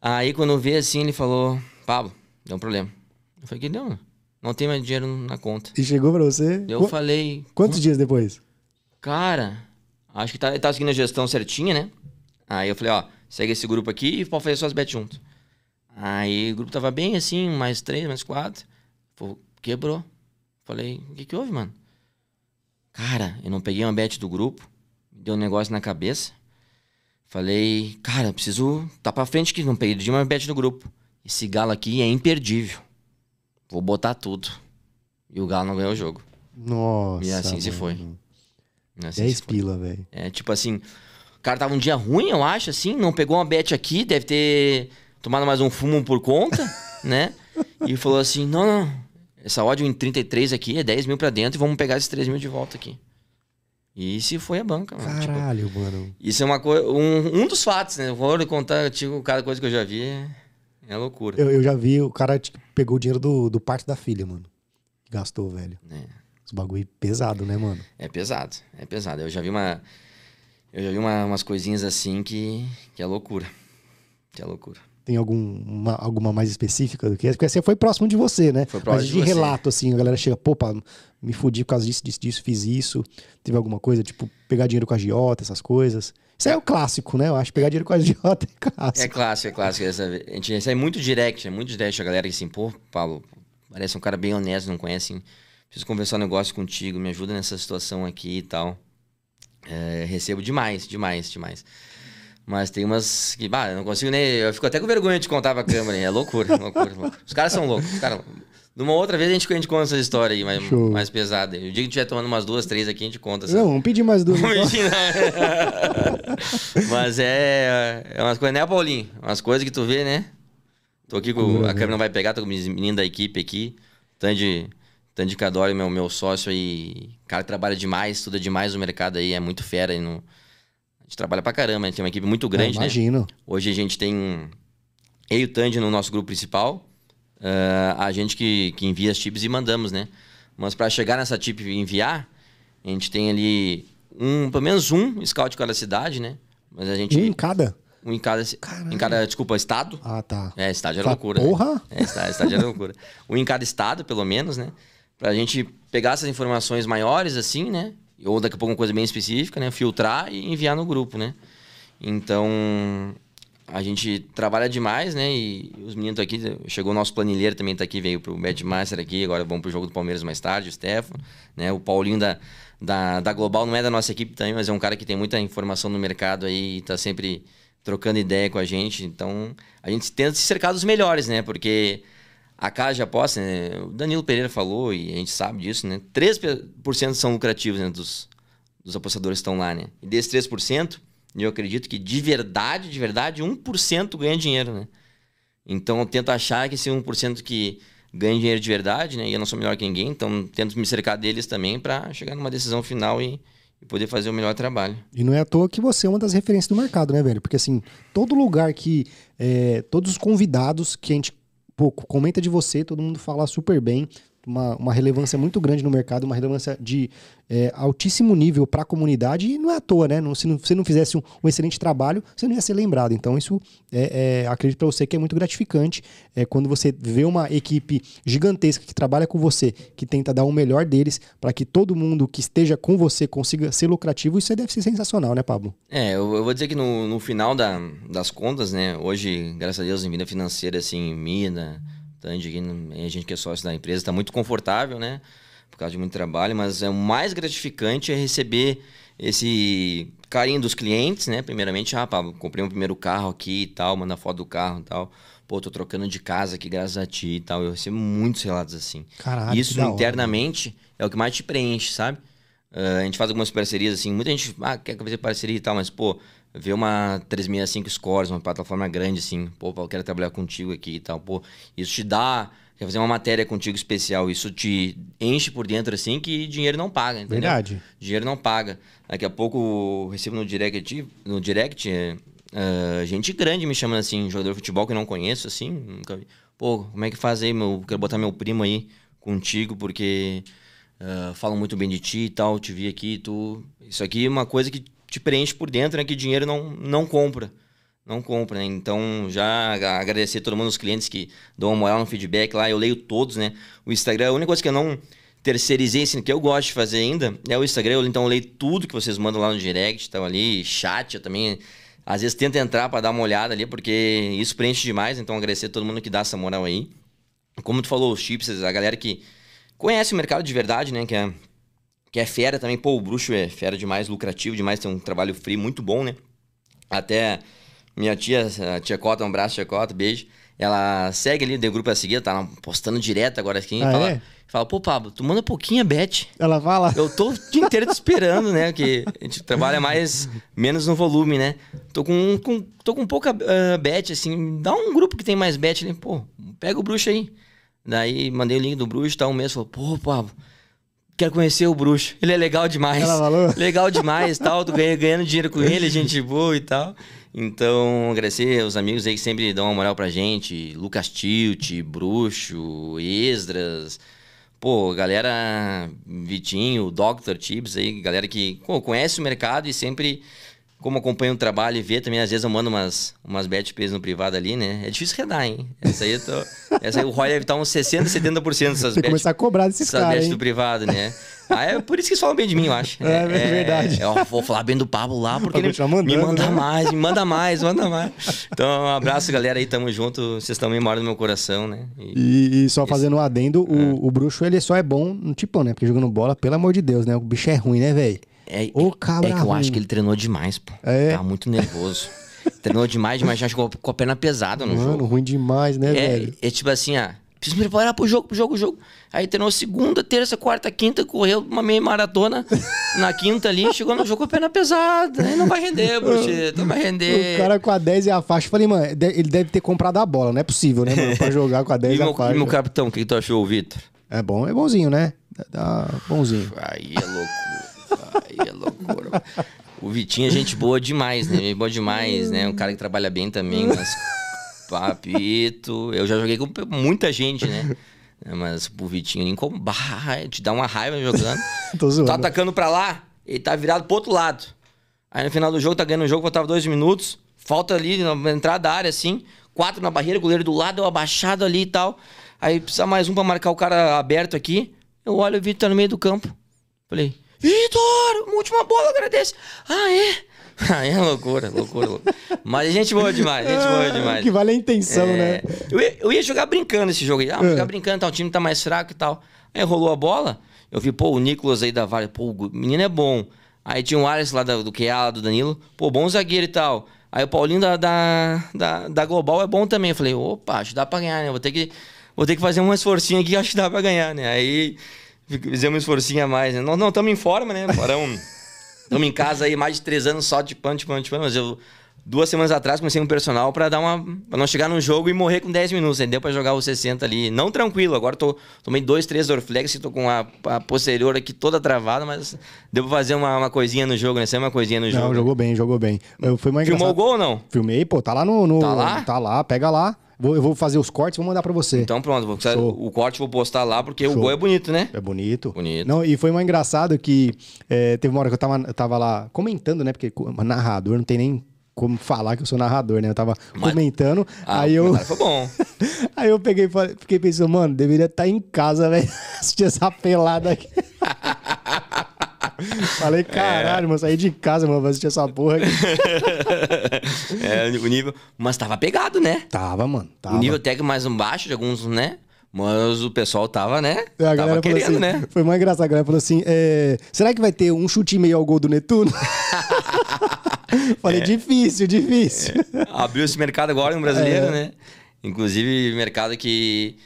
Aí quando eu vi assim, ele falou: Pablo, deu um problema. Eu falei: Que deu? mano? Não tem mais dinheiro na conta. E chegou pra você? Eu Qu- falei: Quantos dias depois? Cara, acho que tá, tá seguindo a gestão certinha, né? Aí eu falei, ó, segue esse grupo aqui e pode fazer suas bets junto. Aí o grupo tava bem assim, mais três, mais quatro. Pô, quebrou. Falei, o que que houve, mano? Cara, eu não peguei uma bet do grupo, deu um negócio na cabeça. Falei, cara, preciso tá pra frente que não perdi uma bet do grupo. Esse galo aqui é imperdível. Vou botar tudo. E o galo não ganhou o jogo. Nossa. E assim se mano. foi. E assim 10 se foi. pila, velho. É tipo assim, o cara tava um dia ruim, eu acho, assim, não pegou uma bet aqui, deve ter tomado mais um fumo por conta, né? E falou assim: não, não, essa odd em 33 aqui é 10 mil pra dentro e vamos pegar esses 3 mil de volta aqui. E se foi a banca, mano. Tipo, Caralho, mano. isso é uma coisa. Um, um dos fatos, né? Vou contar, tipo, cada coisa que eu já vi é, é loucura. Eu, eu já vi, o cara tipo, pegou o dinheiro do, do parte da filha, mano. Gastou, velho. né? Os bagulho pesado, né, mano? É pesado, é pesado. Eu já vi uma. Eu já vi uma- umas coisinhas assim que, que é loucura. Que é loucura. Tem algum, uma- alguma mais específica do que essa? Porque essa foi próximo de você, né? Foi próximo Mas de de relato, assim, a galera chega, pô, pá, me fudi por causa disso, disso, disso, fiz isso. Teve alguma coisa, tipo, pegar dinheiro com a agiota, essas coisas. Isso é o clássico, né? Eu acho pegar dinheiro com a agiota é É clássico. clássico, é clássico. A gente recebe muito direct, é muito direct a galera que assim, pô, Paulo, parece um cara bem honesto, não conhece, preciso conversar um negócio contigo, me ajuda nessa situação aqui e tal. É, recebo demais, demais, demais. Mas tem umas que, bah, eu não consigo nem. Eu fico até com vergonha de contar pra câmera. É loucura, loucura, loucura. Os caras são loucos. Os caras. Numa outra vez a gente, a gente conta essa história aí, mais, Show. mais pesada. O dia que a gente estiver tomando umas duas, três aqui, a gente conta. essa- Não, vamos pedir mais duas. Mas é, é umas coisas, né, Paulinho? Umas coisas que tu vê, né? Tô aqui com. Loucura, A né? câmera não vai pegar, tô com os meninos da equipe aqui. Tandy, Tandy Cadori, meu, meu sócio aí. Cara que trabalha demais, estuda demais no mercado aí, é muito fera. aí no- A gente trabalha pra caramba, a gente tem uma equipe muito grande, né? Imagino. Hoje a gente tem eu e o Tandy no nosso grupo principal. Ah, a gente que, que envia as tips e mandamos, né? Mas para chegar nessa tip e enviar, a gente tem ali um, pelo menos um scout de cada cidade, né? Mas a gente. Um em cada? Um em cada. Em cada, desculpa, estado. Ah, tá. É, estádio era Tá, loucura. né? porra! É, estádio, estádio era loucura. Um em cada estado, pelo menos, né? Pra gente pegar essas informações maiores, assim, né? Ou daqui a pouco uma coisa bem específica, né? Filtrar e enviar no grupo, né? Então, a gente trabalha demais, né? E os meninos aqui. Chegou o nosso planilheiro também tá aqui, veio pro Badmaster aqui. Agora vamos pro jogo do Palmeiras mais tarde, o Stefano. Né? O Paulinho da, da, da Global não é da nossa equipe também, mas é um cara que tem muita informação no mercado aí e tá sempre trocando ideia com a gente. Então, a gente tenta se cercar dos melhores, né? Porque a casa de aposta, né? o Danilo Pereira falou e a gente sabe disso, né? 3% são lucrativos né? dos, dos apostadores que estão lá, né? E desses 3%, eu acredito que de verdade, de verdade, 1% ganha dinheiro, né? Então eu tento achar que esse 1% que ganha dinheiro de verdade, né? E eu não sou melhor que ninguém, então tento me cercar deles também para chegar numa decisão final e, e poder fazer o melhor trabalho. E não é à toa que você é uma das referências do mercado, né, velho? Porque assim, todo lugar que. é, todos os convidados que a gente pô, comenta de você, todo mundo fala super bem. Uma, uma relevância muito grande no mercado, uma relevância de é, altíssimo nível para a comunidade, e não é à toa, né? Não, se não- você não fizesse um, um excelente trabalho, você não ia ser lembrado. Então, isso é, é, acredito para você que é muito gratificante é, quando você vê uma equipe gigantesca que trabalha com você, que tenta dar o melhor deles para que todo mundo que esteja com você consiga ser lucrativo. Isso deve ser sensacional, né, Pablo? É, eu, eu vou dizer que no, no final da- das contas, né? Hoje, graças a Deus, em vida financeira, assim, Mina, Tandy, aqui, a gente que é sócio da empresa, está muito confortável, né? Por causa de muito trabalho, mas é o mais gratificante é receber esse carinho dos clientes, né? Primeiramente, ah, Pablo, comprei um primeiro carro aqui e tal, manda foto do carro e tal. Pô, tô trocando de casa aqui graças a ti e tal. Eu recebo muitos relatos assim. Caralho, Isso internamente é o que mais te preenche, sabe? Ah, a gente faz algumas parcerias assim, muita gente ah, quer fazer parceria e tal, mas pô, ver uma 365 Scores, uma plataforma grande assim, pô, eu quero trabalhar contigo aqui e tal, pô, isso te dá, quer fazer uma matéria contigo especial, isso te enche por dentro assim que dinheiro não paga, entendeu? Verdade. Dinheiro não paga. Daqui a pouco eu recebo no direct, no direct ah, gente grande me chamando assim, jogador de futebol que eu não conheço, assim, nunca vi. Pô, como é que faz aí, meu? Quero botar meu primo aí contigo, porque ah, falam muito bem de ti e tal, te vi aqui, tu. Isso aqui é uma coisa que te preenche por dentro, né? Que dinheiro não, não compra. Não compra, né? Então, já agradecer a todo mundo, os clientes que dão uma moral no feedback lá, eu leio todos, né? O Instagram, a única coisa que eu não terceirizei, assim, que eu gosto de fazer ainda, é o Instagram. Eu, Então, eu leio tudo que vocês mandam lá no direct, tal ali, chat, eu também às vezes tenta entrar para dar uma olhada ali, porque isso preenche demais. Então, agradecer a todo mundo que dá essa moral aí. Como tu falou, os chips, a galera que conhece o mercado de verdade, né? Que é, que é fera também. Pô, o bruxo é fera demais, lucrativo demais, tem um trabalho free muito bom, né? Até minha tia, a tia Cota, um abraço, tia Cota, beijo. Ela segue ali, deu grupo a seguir, tá postando direto agora aqui. Ah, fala, é? fala, pô, Pablo, tu manda pouquinha bet. Ela fala. Eu tô o dia inteiro te esperando, né? Que a gente trabalha mais, menos no volume, né? Tô com, com, tô com pouca uh, bet, assim. Dá um grupo que tem mais bet ali. Pô, pega o bruxo aí. Daí mandei o link do bruxo, tá um mês. Falou, pô, Pablo, quero conhecer o bruxo. Ele é legal demais. Ela falou? Legal demais tal. Tô ganhando, ganhando dinheiro com ele, gente boa e tal. Então, agradecer os amigos aí que sempre dão uma moral pra gente. Lucas Tilt, Bruxo, Esdras. Pô, galera, Vitinho, Dr. Tibbs aí, galera que pô, conhece o mercado e sempre, como acompanha o trabalho e vê também, às vezes eu mando umas, umas bet no privado ali, né? É difícil redar, hein? Essa aí, eu tô, essa aí o Roy deve estar uns 60, 70% dessas Tem que começar a cobrar desses caras, do privado, né? Ah, é por isso que eles falam bem de mim, eu acho. É, é verdade. Eu vou falar bem do Pablo lá, porque ele continuar me mandando, manda né? mais, me manda mais, manda mais. Então, um abraço, galera aí, tamo junto. Vocês estão memória do meu coração, né? E- E, e só fazendo um adendo, o, o bruxo ele só é bom no tipão, né? Porque jogando bola, pelo amor de Deus, né? O bicho é ruim, né, velho? É, Ô, é- cabra é que eu ruim. acho que ele treinou demais, pô. É? Tá muito nervoso. treinou demais, demais, já chegou com a perna pesada no Mano, jogo. ruim demais, né, É, velho? é tipo assim, ah, preciso me preparar pro jogo, pro jogo, pro jogo. Aí treinou segunda, terça, quarta, quinta, correu uma meia maratona na quinta ali, chegou no jogo com a perna pesada. Aí não vai render, bruxeta, não vai render. O cara com a 10 e a faixa, eu falei, mano, ele deve ter comprado a bola, não é possível, né, mano? Pra jogar com a 10 E e a faixa. e meu capitão, o que, tu achou, Vitor? É bom, é bonzinho, né? Dá bonzinho. Aí é loucura. Aí é loucura. O Vitinho é gente boa demais, né? Gente boa demais, né? Um cara que trabalha bem também, mas papito. Eu já joguei com muita gente, né? Mas o Vitinho nem como. Te dá uma raiva jogando. Tô zoando. Tá atacando pra lá, ele tá virado pro outro lado. Aí no final do jogo, tá ganhando o jogo, faltava dois minutos. Falta ali na entrada da área, assim. Quatro na barreira, goleiro do lado, eu abaixado ali e tal. Aí precisa mais um pra marcar o cara aberto aqui. Eu olho o Vitor tá no meio do campo. Falei, Vitor, uma última bola, agradece. Ah, é? Ah, é loucura, loucura, loucura. Mas é gente boa demais, gente boa demais. Que vale a intenção, É, né? Eu ia, eu ia jogar brincando esse jogo aí. Ah, vou jogar brincando, tá, o time tá mais fraco e tal. Aí rolou a bola, eu vi, pô, o Nicolas aí da Vale, pô, o menino é bom. Aí tinha o Ares lá da- do QA, do Danilo, pô, bom zagueiro e tal. Aí o Paulinho da, da, da, da Global é bom também. Eu falei, opa, acho que dá pra ganhar, né? Vou ter que, vou ter que fazer um esforcinho aqui, acho que dá pra ganhar, né? Aí fizemos um esforcinho a mais, né? Não, não, estamos em forma, né? Parão. Estamos em casa aí mais de três anos só de pano, de pano, de pano. Mas eu, duas semanas atrás, comecei um personal pra dar uma. pra não chegar num jogo e morrer com 10 minutos. Aí deu pra jogar os 60 ali. Não tranquilo. Agora tô, tomei dois, três Dorflex e tô com a, a posterior aqui toda travada, mas deu pra fazer uma, uma coisinha no jogo, né? Sempre uma coisinha no jogo. Não, jogou bem, jogou bem. Eu, foi uma Filmou o gol ou não? Filmei, pô, tá lá no. no- Tá lá? Tá lá, pega lá. Vou, eu vou fazer os cortes, vou mandar pra você. Então pronto, vou, Show. o corte eu vou postar lá porque o Show. gol é bonito, né? É bonito. Bonito. Não, e foi uma engraçado que é, teve uma hora que eu tava, eu tava lá comentando, né? Porque narrador não tem nem como falar que eu sou narrador, né? Eu tava Mas- comentando, Ah, aí o eu. foi bom. Aí eu peguei e fiquei pensando, mano, deveria estar em casa, velho, assistir essa pelada aqui. Falei, caralho, mano, saí de casa, mano, pra assistir essa porra aqui. é, o nível. Mas tava pegado, né? Tava, mano. Tava. O nível técnico mais baixo de alguns, né? Mas o pessoal tava, né? A tava falou querendo, assim, né? Foi mais engraçado. A galera falou assim: é, será que vai ter um chute e meio ao gol do Netuno? Falei, É. difícil, difícil. Abriu esse mercado agora no brasileiro, É. né? Inclusive, mercado que,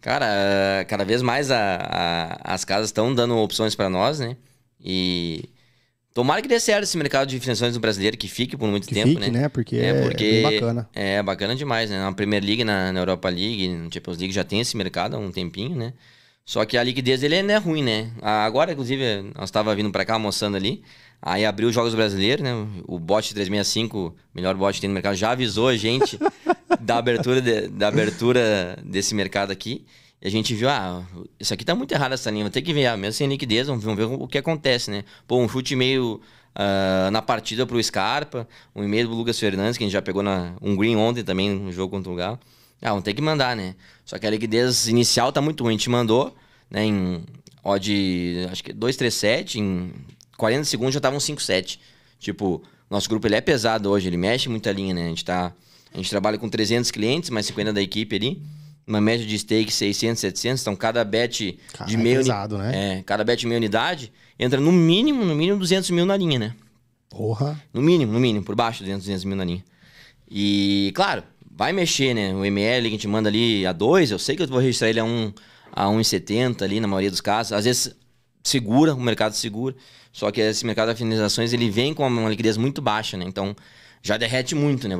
cara, cada vez mais a- a- as casas estão dando opções para nós, né? E tomara que dê certo esse mercado de financiações no brasileiro, que fique por muito Que tempo, fique, né? né? Porque é, é bem bacana. É bacana demais, né? Na Premier League, na, na Europa League, na Champions League já tem esse mercado há um tempinho, né? Só que a liquidez dele não é ruim, né? Agora, inclusive, nós estava vindo para cá almoçando ali. Aí abriu os Jogos Brasileiros, né? O bot 365, melhor bot que tem no mercado, já avisou a gente da abertura, de- da abertura desse mercado aqui. A gente viu, ah, isso aqui tá muito errado essa linha, ter que ver, ah, mesmo sem liquidez, vamos vamos ver o que acontece, né? Pô, um chute meio ah, na partida pro Scarpa, um e-mail do Lucas Fernandes, que a gente já pegou na, um green ontem também no jogo contra o Galo. Ah, vamos ter que mandar, né? Só que a liquidez inicial tá muito ruim, a gente mandou, né, em odd, acho que 237, em 40 segundos já tava um 5-7. Tipo, Nosso grupo ele é pesado hoje, ele mexe muita linha, né? A gente, tá, a gente trabalha com 300 clientes, mais 50 da equipe ali. Uma média de stake 600, 700. Então, cada bet Cara, de é meia... uni- pesado, né? É, cada bet de meia unidade entra no mínimo, no mínimo 200 mil na linha, né? Porra. No mínimo, no mínimo, por baixo de 200, 200 mil na linha. E, claro, vai mexer, né? O ML que a gente manda ali a 2, eu sei que eu vou registrar ele a 1, a 1,70 ali na maioria dos casos. Às vezes segura, o mercado segura. Só que esse mercado de finalizações, ele vem com uma liquidez muito baixa, né? Então, já derrete muito, né?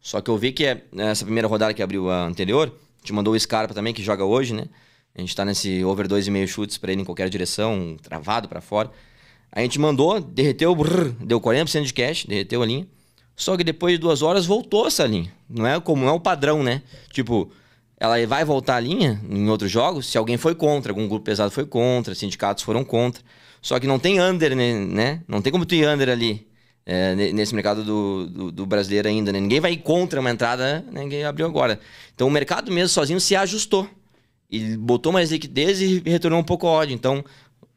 Só que eu vi que é- essa primeira rodada que abriu a anterior, te mandou o Scarpa também, que joga hoje, né? A gente tá nesse over 2,5 chutes pra ele em qualquer direção, travado pra fora. A gente mandou, derreteu, brrr, deu 40% de cash, derreteu a linha. Só que depois de duas horas voltou essa linha. Não é como é o padrão, né? Tipo, ela vai voltar a linha em outros jogos se alguém foi contra, algum grupo pesado foi contra, sindicatos foram contra. Só que não tem under, né? né? Não tem como tu ir under ali. É, ne- nesse mercado do, do, do brasileiro ainda, né? Ninguém vai contra uma entrada, né? ninguém abriu agora. Então o mercado mesmo sozinho se ajustou. E botou mais liquidez e retornou um pouco a ódio. Então,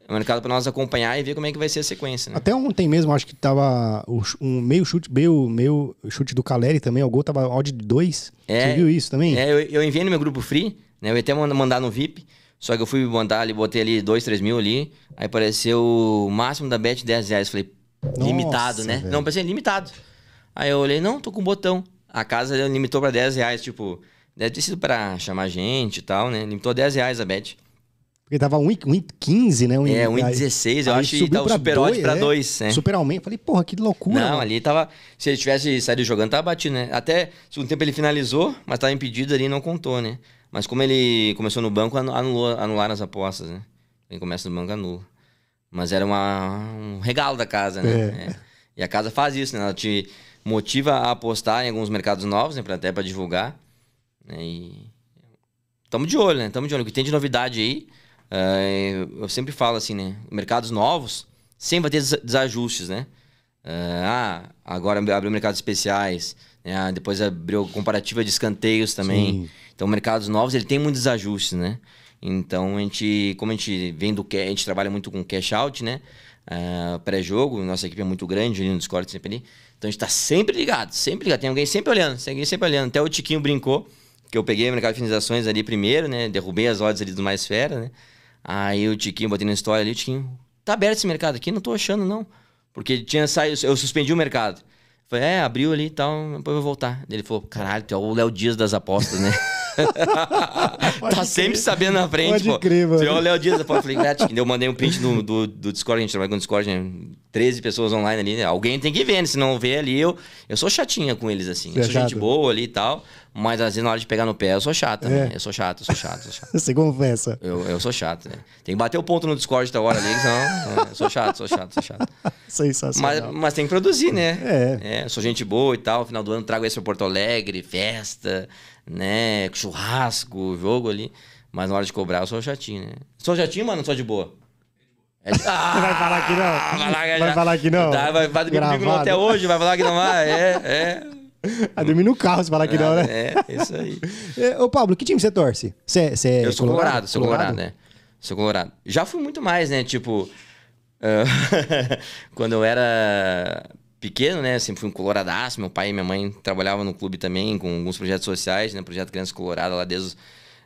é um mercado para nós acompanhar e ver como é que vai ser a sequência, né? Até ontem mesmo, acho que tava um meio chute, meio, meio chute do Caleri também, o gol tava odd de 2. É, Você viu isso também? É, eu, eu enviei no meu grupo free, né? Eu ia até manda- mandar no VIP, só que eu fui mandar ali, botei ali 2, 3 mil ali, aí apareceu o máximo da bet 10 reais. Falei, limitado, Nossa, né? velho. Não, pensei, limitado. Aí eu olhei, não, tô com botão. A casa limitou pra 10 reais, tipo, deve ter sido pra chamar gente e tal, né? Limitou 10 reais a bet. Porque tava 1,15, né? Um, É, aí- 1,16, eu acho que subiu tá o pra super dois, pra é. 2, né? Super aumento. Falei, porra, que loucura. Não, mano. ali tava. Se ele tivesse saído jogando, tava batido, né? Até segundo tempo ele finalizou, mas tava impedido ali e não contou, né? Mas como ele começou no banco, anu- anulou, anularam as apostas, né? Quem começa no banco anula. Mas era uma, um regalo da casa, né? É. E a casa faz isso, né? Ela te motiva a apostar em alguns mercados novos, né? Pra, até pra divulgar. Né? E tamo de olho, né? Tamo de olho. O que tem de novidade aí, eh, eu sempre falo assim, né? Mercados novos, sempre vai ter desa- desajustes, né? Ah, agora abriu mercados especiais, né? Ah, depois abriu comparativa de escanteios também. Sim. Então, mercados novos, ele tem muitos desajustes, né? Então, a gente, como a gente vem do a gente trabalha muito com cash out, né? Ah, Pré-jogo, nossa equipe é muito grande ali no Discord sempre ali. Então, a gente tá sempre ligado, sempre ligado. Tem alguém sempre olhando, tem alguém sempre olhando. Até o Tiquinho brincou, que eu peguei o mercado de finalizações ali primeiro, né? Derrubei as odds ali do Mais Fera, né? Aí o Tiquinho, botei na história ali, o Tiquinho, tá aberto esse mercado aqui? Não tô achando, não. Porque tinha saído, eu suspendi o mercado. Falei, é, abriu ali e tal, depois eu vou voltar. Ele falou, caralho, tu é o Léo Dias das apostas, né? tá sempre sabendo na frente, Pode pô. crer, mano. Tu é o Léo Dias aposta. Falei, eu mandei um print do, do, do Discord, a gente trabalha com o Discord, né? 13 pessoas online ali, né? Alguém tem que ver, né? Se não ver ali, eu, eu sou chatinha com eles, assim. Você Eu é sou gente chato? boa ali e tal, mas às vezes na hora de pegar no pé, eu sou chata, É. né? Eu sou chato, eu sou chato, eu sou chato. Você confessa. Eu, eu sou chato, né? Tem que bater o ponto no Discord da hora ali, senão. é, eu sou chato, sou chato, sou chato. Mas, Sensacional. mas tem que produzir, né? É. É, sou gente boa e tal. Final do ano trago esse pra Porto Alegre, festa, né? Churrasco, jogo ali. Mas na hora de cobrar, eu sou chatinho, né? Sou chatinho, mano, sou de boa. É. Ah, Vai falar que não? Vai, lá, Vai falar que não? Tá, vai, vai dormir comigo hotel hoje, vai falar que não vai. É, é. Vai dormir no carro se falar que não, né? É, isso aí. É, Ô, Pablo, que time você torce? Você você é Eu sou colorado, sou colorado, né? Sou colorado. Já fui muito mais, né? Tipo, ah, quando eu era pequeno, né? Sempre fui um coloradaço. Meu pai e minha mãe trabalhavam no clube também com alguns projetos sociais, né? Projeto Criança Colorada lá desde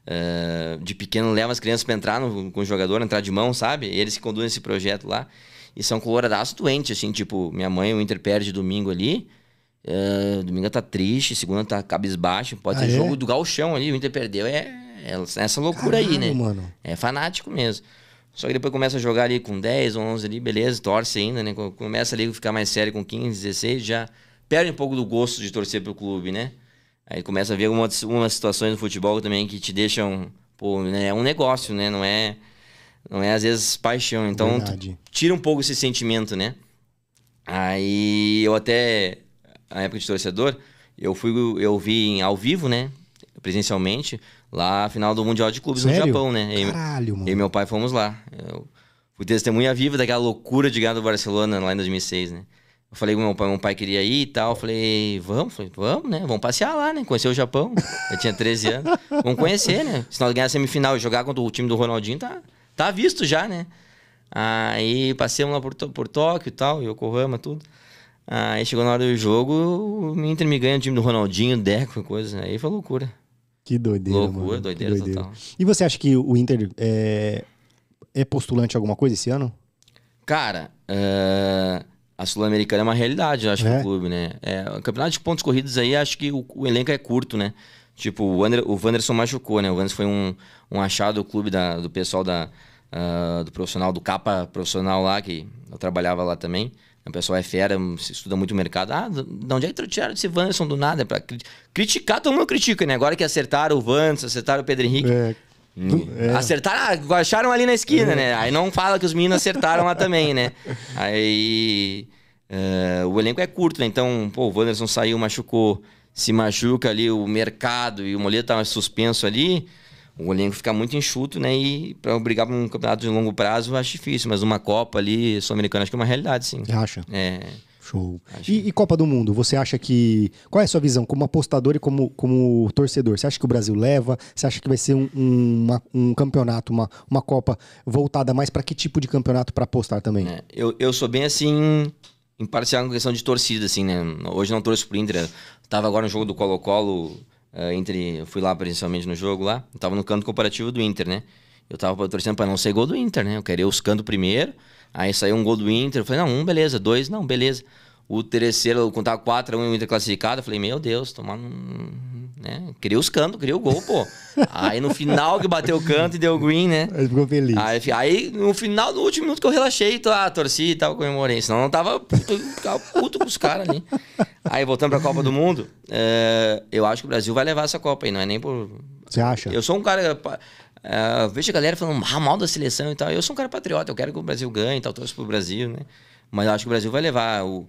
ah, de pequeno leva as crianças para entrar no, com o jogador, entrar de mão, sabe? E eles que conduzem esse projeto lá. E são coloradaços doentes, assim, tipo, minha mãe, o Inter perde domingo ali. ah, domingo tá triste, segunda tá cabisbaixo. Pode Ah, ser é? jogo do galchão ali, o Inter perdeu. É, é essa loucura aí, né? Mano. É fanático mesmo. Só que depois começa a jogar ali com 10, 11 ali, beleza, torce ainda, né? Começa ali a ficar mais sério com 15, 16, já perde um pouco do gosto de torcer pro clube, né? Aí começa a ver algumas, algumas situações no futebol também que te deixam, pô, né? é um negócio, né? Não é, não é às vezes paixão. Então, tira um pouco esse sentimento, né? Aí eu até, na época de torcedor, eu fui, eu vi ao vivo, né? Presencialmente, lá final do Mundial de Clubes Sério? no Japão, né? Caralho, eu e mano. meu pai fomos lá. Eu fui testemunha viva daquela loucura de ganhar do Barcelona lá em 2006, né? Eu falei com meu pai, meu pai queria ir e tal. Eu falei, vamos, falei, vamos, né? Vamos passear lá, né? Conhecer o Japão. Eu tinha 13 anos. Vamos conhecer, né? Se nós ganhar a semifinal e jogar contra o time do Ronaldinho, tá, tá visto já, né? Aí passeamos lá por, por Tóquio e tal, Yokohama, tudo. Aí chegou na hora do jogo, o Inter me ganha o time do Ronaldinho, Deco, coisa. Aí foi loucura. Que doideira, Loucura, mano. doideira, doideira total. E você acha que o Inter é, é postulante a alguma coisa esse ano? Cara, é, a Sul-Americana é uma realidade, eu acho, É? pro clube, né? É, o campeonato de pontos corridos aí, acho que o, o elenco é curto, né? Tipo, o, Wander, o Wanderson machucou, né? O Wanderson foi um, um achado do clube, da, do pessoal da, ah, do profissional, do capa profissional lá, que eu trabalhava lá também. O pessoal é fera, estuda muito o mercado. Ah, de onde é que tiraram esse Wanderson do nada? É Pra cri- criticar, todo mundo critica, né? Agora que acertaram o Wanderson, acertaram o Pedro Henrique. É, Hum, É. Acertaram, ah, acharam ali na esquina, né? Aí não fala que os meninos acertaram lá também, né? Aí eh, o elenco é curto, né? Então, pô, o Wanderson saiu, machucou, se machuca ali o mercado e o Moleta tava suspenso ali, o elenco fica muito enxuto, né? E pra brigar pra um campeonato de longo prazo eu acho difícil, mas uma Copa ali, sul-americana, acho que é uma realidade, sim. acha? É. Show. E, e Copa do Mundo, você acha que. Qual é a sua visão como apostador e como, como torcedor? Você acha que o Brasil leva? Você acha que vai ser um, um, uma- um campeonato, uma, uma Copa voltada mais para que tipo de campeonato para apostar também? É, eu, eu sou bem assim, imparcial em questão de torcida, assim, né? Hoje não torço pro Inter. Tava agora no jogo do Colo-Colo, eh, entre. Eu fui lá presencialmente no jogo lá. Eu tava no canto comparativo do Inter, né? Eu tava torcendo pra não ser gol do Inter, né? Eu queria os cantos primeiro. Aí saiu um gol do Inter. Eu falei, não, um, beleza. Dois, não, beleza. O terceiro, quando tava 4 a 1 e o Inter classificado, eu falei, meu Deus, tomar. Né? Queria os cantos, queria o gol, pô. Aí no final que bateu o canto e deu o green, né? Ele ficou feliz. Aí, aí, no final, no último minuto que eu relaxei, tô, ah, torci e tal, comemorei. Senão eu não tava puto, ficava puto com os caras ali. Aí, voltando pra Copa do Mundo, é, eu acho que o Brasil vai levar essa Copa aí, não é nem por. Você acha? Eu sou um cara. pa- é, vejo a galera falando ah, mal da seleção e tal. Eu sou um cara patriota, eu quero que o Brasil ganhe e tal, torço pro Brasil, né? Mas eu acho que o Brasil vai levar. O,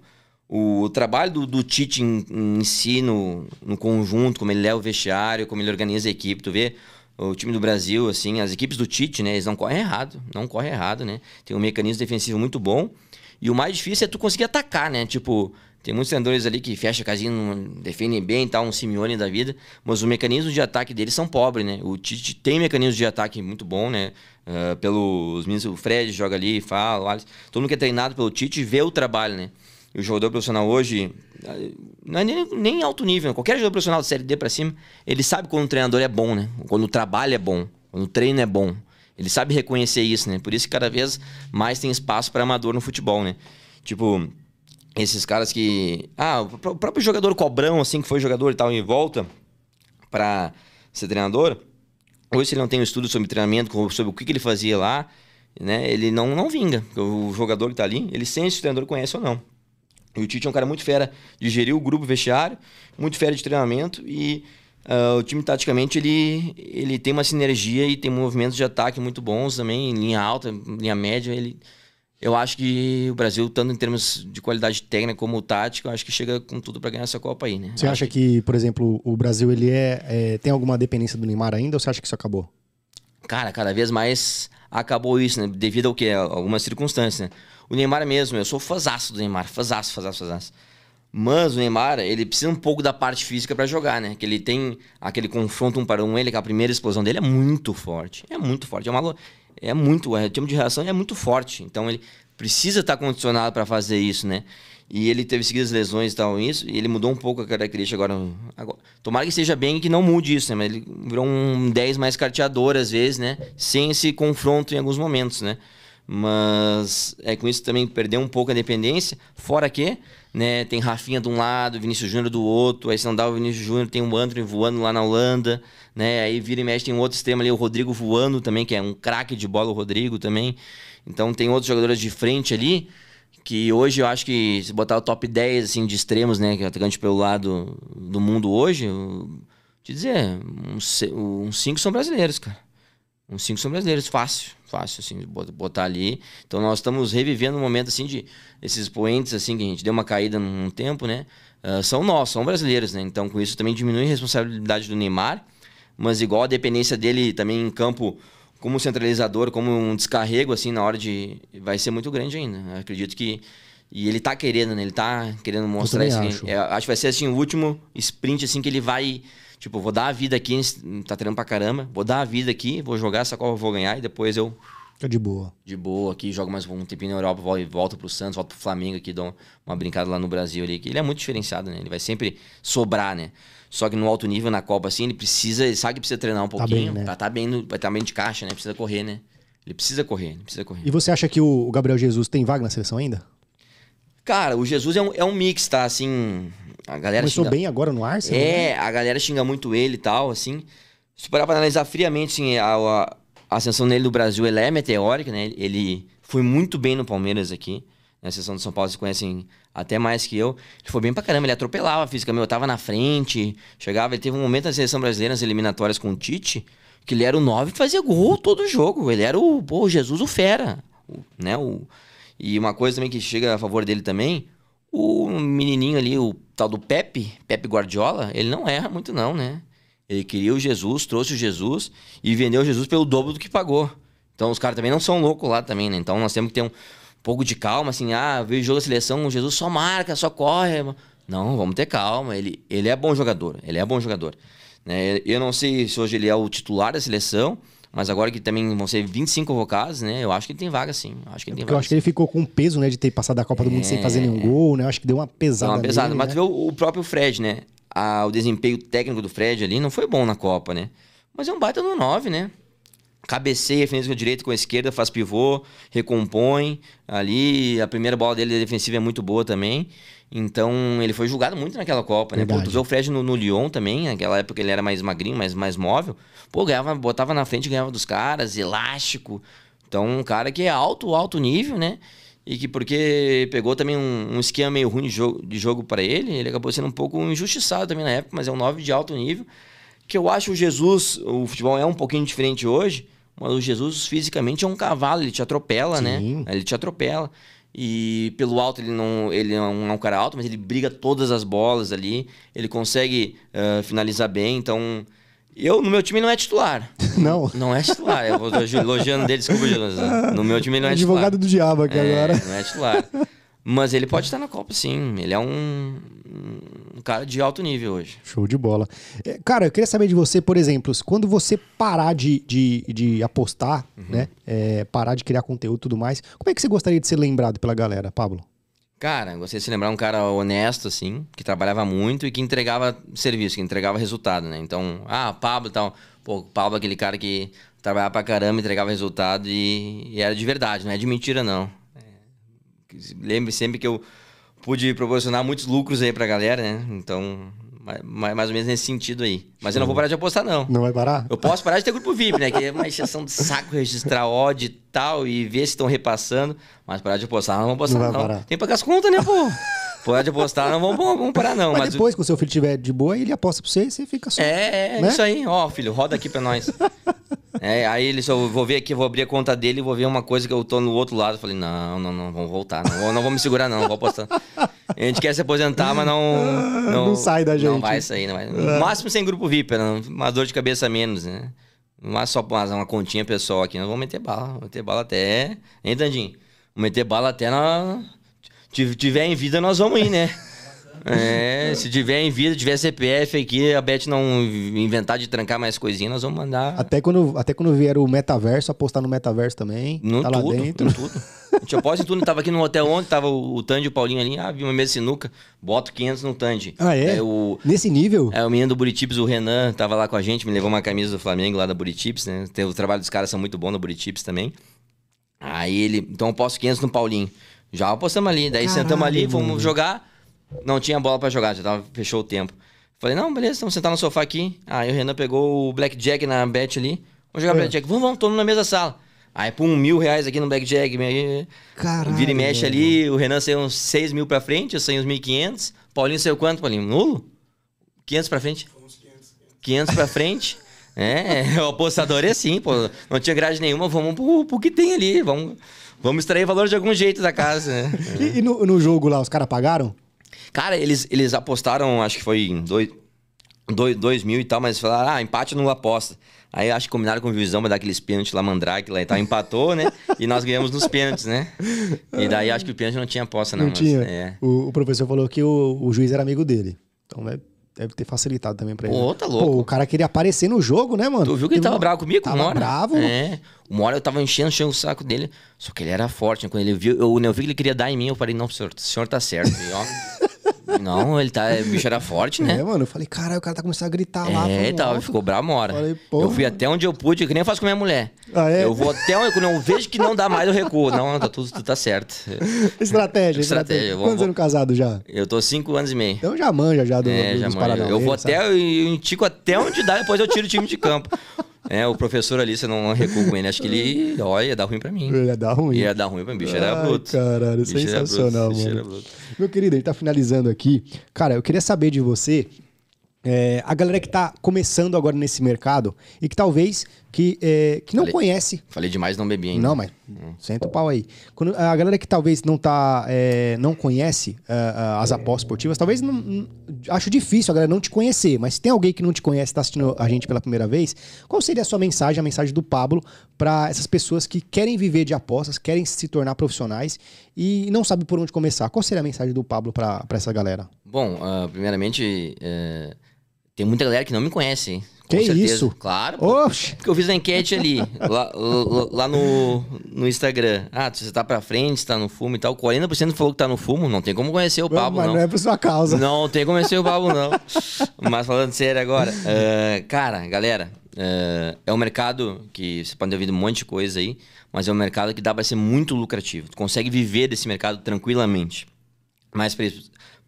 o trabalho do, do Tite em, em si no, no conjunto, como ele leva o vestiário, como ele organiza a equipe, tu vê o time do Brasil, assim, as equipes do Tite, né? Eles não correm errado, não correm errado, né? Tem um mecanismo defensivo muito bom. E o mais difícil é tu conseguir atacar, né? Tipo, tem muitos treinadores ali que fecham a casinha, defendem bem e tal, um Simeone da vida, mas os mecanismos de ataque deles são pobres, né? O Tite tem mecanismos de ataque muito bom, né? Ah, pelos meninos, o Fred joga ali, fala, o Alisson, todo mundo que é treinado pelo Tite vê o trabalho, né? E o jogador profissional hoje, ah, não é nem, nem alto nível, né? qualquer jogador profissional de série D pra cima, ele sabe quando o treinador é bom, né? Quando o trabalho é bom, quando o treino é bom. Ele sabe reconhecer isso, né? Por isso que cada vez mais tem espaço para amador no futebol, né? Tipo, esses caras que. Ah, o pró- próprio jogador Cobrão, assim, que foi jogador e tal, em volta para ser treinador. Hoje, se ele não tem um estudo sobre treinamento, sobre o que, que ele fazia lá, né? Ele não, não vinga. O jogador que tá ali, ele sente se o treinador conhece ou não. E o Tite é um cara muito fera de gerir o grupo vestiário, muito fera de treinamento e ah, o time taticamente ele, ele tem uma sinergia e tem movimentos de ataque muito bons também, em linha alta, linha média. Ele, eu acho que o Brasil, tanto em termos de qualidade técnica como tática, eu acho que chega com tudo para ganhar essa Copa aí, né? Você acha acho que, por exemplo, o Brasil ele é, é- tem alguma dependência do Neymar ainda ou você acha que isso acabou? Cara, cada vez mais acabou isso, né? Devido ao quê? A Algumas circunstâncias, né? O Neymar mesmo, eu sou fãzaço do Neymar, fãzaço, fãzaço, fãzaço. Mas o Neymar, ele precisa um pouco da parte física pra jogar, né? Que ele tem aquele confronto um para um, ele, que a primeira explosão dele é muito forte. É muito forte. É, uma, é muito, o tempo de reação é muito forte. Então ele precisa estar condicionado pra fazer isso, né? E ele teve seguidas lesões e tal, isso, e ele mudou um pouco a característica agora, agora. Tomara que esteja bem e que não mude isso, né? Mas ele virou um 10 mais carteador às vezes, né? Sem esse confronto em alguns momentos, né? Mas é com isso também perdeu um pouco a dependência. Fora que, né, tem Rafinha de um lado, Vinícius Júnior do outro. Aí se não dá o Vinícius Júnior, tem o Anthony voando lá na Holanda, né? Aí vira e mexe, tem um outro extremo ali, o Rodrigo voando também, que é um craque de bola, o Rodrigo também. Então tem outros jogadores de frente ali, que hoje eu acho que se botar o top 10 assim, de extremos, né, que é atacante pelo lado do mundo hoje, eu, te dizer, uns uns cinco são brasileiros, cara. Uns cinco são brasileiros, fácil, fácil, assim, botar ali. Então nós estamos revivendo um momento, assim, de esses expoentes, assim, que a gente deu uma caída num tempo, né? ah, são nossos, são brasileiros, né? Então com isso também diminui a responsabilidade do Neymar, mas igual a dependência dele também em campo como centralizador, como um descarrego, assim, na hora de... vai ser muito grande ainda. Eu acredito que... E ele tá querendo, né? Ele tá querendo mostrar isso. acho. É, acho que vai ser, assim, o último sprint, assim, que ele vai... Tipo, vou dar a vida aqui, tá treinando pra caramba. Vou dar a vida aqui, vou jogar essa Copa, vou ganhar e depois eu Tá de boa. De boa aqui, joga mais um tempinho na Europa, vol- volta pro Santos, volta pro Flamengo aqui, dá um- uma brincada lá no Brasil ali. que Ele é muito diferenciado, né? Ele vai sempre sobrar, né? Só que no alto nível, na Copa, assim, ele precisa, ele sabe que precisa treinar um Tá pouquinho. bem, né? Pra tá bem, no, pra tá bem de caixa, né? Precisa correr, né? Ele precisa correr, ele precisa correr. E você acha que o Gabriel Jesus tem vaga na seleção ainda? Cara, o Jesus é um, é um mix, tá? Assim, a galera Começou xinga- bem agora no Arsenal? né? É, a galera xinga muito ele e tal, assim. Se parar pra analisar friamente, assim, a, a- a ascensão dele no Brasil, ela é meteórica, né? Ele foi muito bem no Palmeiras aqui. Na seleção de São Paulo, vocês conhecem até mais que eu. Ele foi bem pra caramba, ele atropelava fisicamente, eu tava na frente, chegava, ele teve um momento na seleção brasileira, nas eliminatórias com o Tite, que ele era o 9 que fazia gol todo jogo. Ele era o, pô, Jesus o fera, o- né? O, e uma coisa também que chega a favor dele também, o menininho ali, o tal do Pepe, Pepe Guardiola, ele não erra muito não, né? Ele queria o Jesus, trouxe o Jesus e vendeu o Jesus pelo dobro do que pagou. Então os caras também não são loucos lá também, né? Então nós temos que ter um pouco de calma, assim, ah, veio o jogo da seleção, o Jesus só marca, só corre. Não, vamos ter calma. Ele, ele é bom jogador, ele é bom jogador. Né? Eu não sei se hoje ele é o titular da seleção, mas agora que também vão ser 25 convocados, né? Eu acho que ele tem vaga sim. Eu acho que ele tem Porque eu vaga. acho que ele ficou com peso, né, de ter passado da Copa do Mundo sem fazer nenhum gol, né? Eu acho que deu uma pesada. uma pesada. nele, Mas né? tu vê o, o próprio Fred, né? A- o desempenho técnico do Fred ali não foi bom na Copa, né? Mas é um baita no 9, né? Cabeceia, fez com a direita, com a esquerda, faz pivô, recompõe. Ali, a primeira bola dele defensiva é muito boa também. Então, ele foi julgado muito naquela Copa, né? Pô, tu vê o Fred no, no Lyon também, naquela época ele era mais magrinho, mais, mais móvel. Pô, ganhava, botava na frente, ganhava dos caras, elástico. Então, um cara que é alto, alto nível, né? E que porque pegou também um, um esquema meio ruim de jogo, de jogo para ele, ele acabou sendo um pouco injustiçado também na época, mas é um 9 de alto nível. Que eu acho o Jesus, o futebol é um pouquinho diferente hoje, mas o Jesus fisicamente é um cavalo, ele te atropela, né? Sim. Ele te atropela. E pelo alto ele não, ele não é um cara alto, mas ele briga todas as bolas ali. Ele consegue ah, finalizar bem. Então, eu no meu time não é titular. Não. Não é titular. Eu vou elogiando dele, desculpa, Jesus. No meu time não é titular. Advogado do diabo aqui É, agora. Não é titular. Mas ele pode estar na Copa, sim. Ele é um, um cara de alto nível hoje. Show de bola. É, Cara, eu queria saber de você, por exemplo, quando você parar de, de, de apostar, Uhum. né? é, parar de criar conteúdo e tudo mais, como é que você gostaria de ser lembrado pela galera, Pablo? Cara, gostei de se lembrar um cara honesto, assim, que trabalhava muito e que entregava serviço, que entregava resultado, né? Então, ah, Pablo e tal. Pô, Pablo aquele cara que trabalhava pra caramba, entregava resultado e, e era de verdade, não é de mentira, não. Lembre sempre que eu pude proporcionar muitos lucros aí pra galera, né? Então, mais, mais ou menos nesse sentido aí. Mas eu não vou parar de apostar, não. Não vai parar? Eu posso parar de ter grupo VIP, né? Que é uma exceção de saco registrar odd e tal e ver se estão repassando. Mas parar de apostar, não vamos apostar, Não não. parar. Tem que pagar as contas, né, pô? parar de apostar, não vamos, vamos parar, não. Mas, Mas, o- depois, quando o seu filho estiver de boa, ele aposta pra você e você fica só. É, é né? isso aí. Ó, filho, roda aqui pra nós. É, aí ele só vou ver aqui, vou abrir a conta dele e vou ver uma coisa que eu tô no outro lado. Falei, não, não, não, vamos voltar. Não, vou- não vou me segurar, não, vou apostar. A gente quer se aposentar, mas não. Não sai da gente. Não vai sair, não vai. No máximo sem grupo VIP, né? uma dor de cabeça a menos, né? No máximo só uma, uma continha pessoal aqui. Nós vamos meter bala. Vamos meter bala até. Hein, Dandinho? Vamos meter bala até na. Se tiver em vida, nós vamos ir, né? É, se tiver em vida, tiver CPF aqui, a Beth não inventar de trancar mais coisinha, nós vamos mandar Até quando, até quando vier o metaverso, apostar no metaverso também. no tá tudo, lá dentro. no tudo. A gente aposta em tudo. Tava aqui no hotel ontem, tava o, Tandy e o Paulinho ali. Ah, vi uma mesa de sinuca, boto 500 no Tandy. Ah, é? Aí o, Nesse nível? é, o menino do Buritips, o Renan, tava lá com a gente, me levou uma camisa do Flamengo lá da Buritips, né? Tem- O trabalho dos caras são muito bom no Buritips também. Aí ele, então eu posto 500 no Paulinho. Já apostamos ali, daí Caralho, sentamos ali, fomos mano. jogar. Não tinha bola pra jogar, já tava, fechou o tempo. Falei, não, beleza, vamos sentar no sofá aqui. Aí o Renan pegou o Blackjack na bet ali. Vamos jogar É. Blackjack. Vamos, vamos, todo mundo na mesma sala. Aí, pum, mil reais aqui no Blackjack. Caralho. Vira e mexe velho. ali, o Renan saiu uns 6 mil pra frente, eu saí uns 1.500. Paulinho saiu quanto, Paulinho? Nulo? 500 pra frente? 500 pra frente. É, o apostador é assim, pô. Não tinha grade nenhuma, vamos pro, pro que tem ali. Vamos, vamos extrair valor de algum jeito da casa, né? E, e no, no jogo lá, os caras pagaram? Cara, eles, eles apostaram, acho que foi em dois, dois, dois mil e tal, mas falaram, ah, empate não aposta. Aí acho que combinaram com o Juizão pra dar aqueles pênaltis lá, Mandrake lá e tal, empatou, né? E nós ganhamos nos pênaltis, né? E daí acho que o pênalti não tinha aposta, não. Não mas, tinha. É. O, o professor falou que o, o juiz era amigo dele. Então, né? deve ter facilitado também pra ele. Pô, tá louco. Pô, o cara queria aparecer no jogo, né, mano? Tu viu que ele tava uma- bravo comigo? Tava uma hora? bravo. É. Uma hora eu tava enchendo, enchendo o saco dele. Só que ele era forte. né? Quando ele viu, eu, eu vi que ele queria dar em mim, eu falei, não, senhor, o senhor tá certo. E, ó, não, ele tá. O bicho era forte, né? É, mano, eu falei, caralho, o cara tá começando a gritar lá. É, então, alto. ficou bravo uma hora. Falei, eu fui até onde eu pude, que nem eu faço com minha mulher. Ah, é? Eu vou até onde, quando eu vejo que não dá mais, eu recuo. Não, tá tudo, tudo tá certo. Estratégia, estratégia. Estratégia, Quantos anos casado já? Eu tô cinco anos e meio. Então já manja já do, É, do- já dos Eu vou até, eu indico até onde dá, depois eu tiro o time de campo. É, o professor ali, você não recuo com ele. Acho que ele, olha, ia dar ruim pra mim. Ia dar ruim. Ia dar ruim pra mim, bicho era Ai, bruto. caralho, Bicho bruto, sensacional, bicho mano. era bruto. Meu querido, a gente tá finalizando aqui. Cara, eu queria saber de você, é, a galera que tá começando agora nesse mercado e que talvez que, é, que não Falei. conhece. Falei demais, não bebi ainda. Não, mas senta o pau aí. Quando, a galera que talvez não tá, é, não conhece ah, ah, as apostas esportivas, talvez não, não- acho difícil a galera não te conhecer, mas se tem alguém que não te conhece, tá assistindo a gente pela primeira vez, qual seria a sua mensagem, a mensagem do Pablo para essas pessoas que querem viver de apostas, querem se tornar profissionais e não sabem por onde começar? Qual seria a mensagem do Pablo para essa galera? Bom, ah, primeiramente, é, tem muita galera que não me conhece? Com Que certeza. isso? Claro. Porque eu fiz a enquete ali, lá, lá- lá no, no Instagram. Ah, você tá pra frente, tá no fumo e tal. 40% falou que tá no fumo, não tem como conhecer o Pablo, mas não. não é por sua causa. Não tem como conhecer o Pablo, não. Mas falando sério agora, eh, cara, galera, eh, é um mercado que você pode ter ouvido um monte de coisa aí, mas é um mercado que dá pra ser muito lucrativo. Tu consegue viver desse mercado tranquilamente. Mas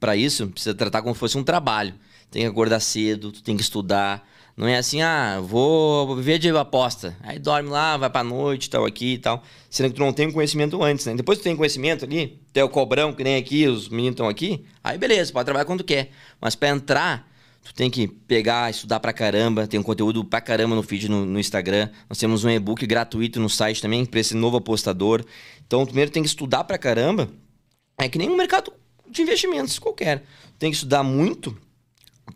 pra isso, precisa tratar como se fosse um trabalho. Tem que acordar cedo, tu tem que estudar. Não é assim, ah, vou viver de aposta. Aí dorme lá, vai pra noite, tal, aqui e tal. Sendo que tu não tem conhecimento antes, né? Depois que tu tem conhecimento ali, tem o cobrão, que nem aqui, os meninos estão aqui. Aí beleza, pode trabalhar quando quer. Mas pra entrar, tu tem que pegar, estudar pra caramba. Tem um conteúdo pra caramba no feed no, no Instagram. Nós temos um e-book gratuito no site também, pra esse novo apostador. Então, primeiro tem que estudar pra caramba. É que nem um mercado de investimentos qualquer. Tem que estudar muito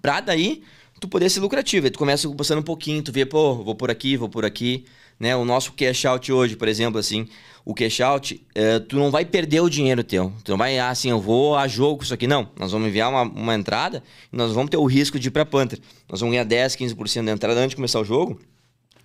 pra daí tu poder ser lucrativo. Aí tu começa postando um pouquinho, tu vê, pô, vou por aqui, vou por aqui. Né? O nosso cash out hoje, por exemplo, assim, o cash out, eh, tu não vai perder o dinheiro teu. Tu não vai, assim, eu vou a jogo com isso aqui. Não, nós vamos enviar uma, uma entrada e nós vamos ter o risco de ir pra Panther. Nós vamos ganhar 10, 15% da entrada antes de começar o jogo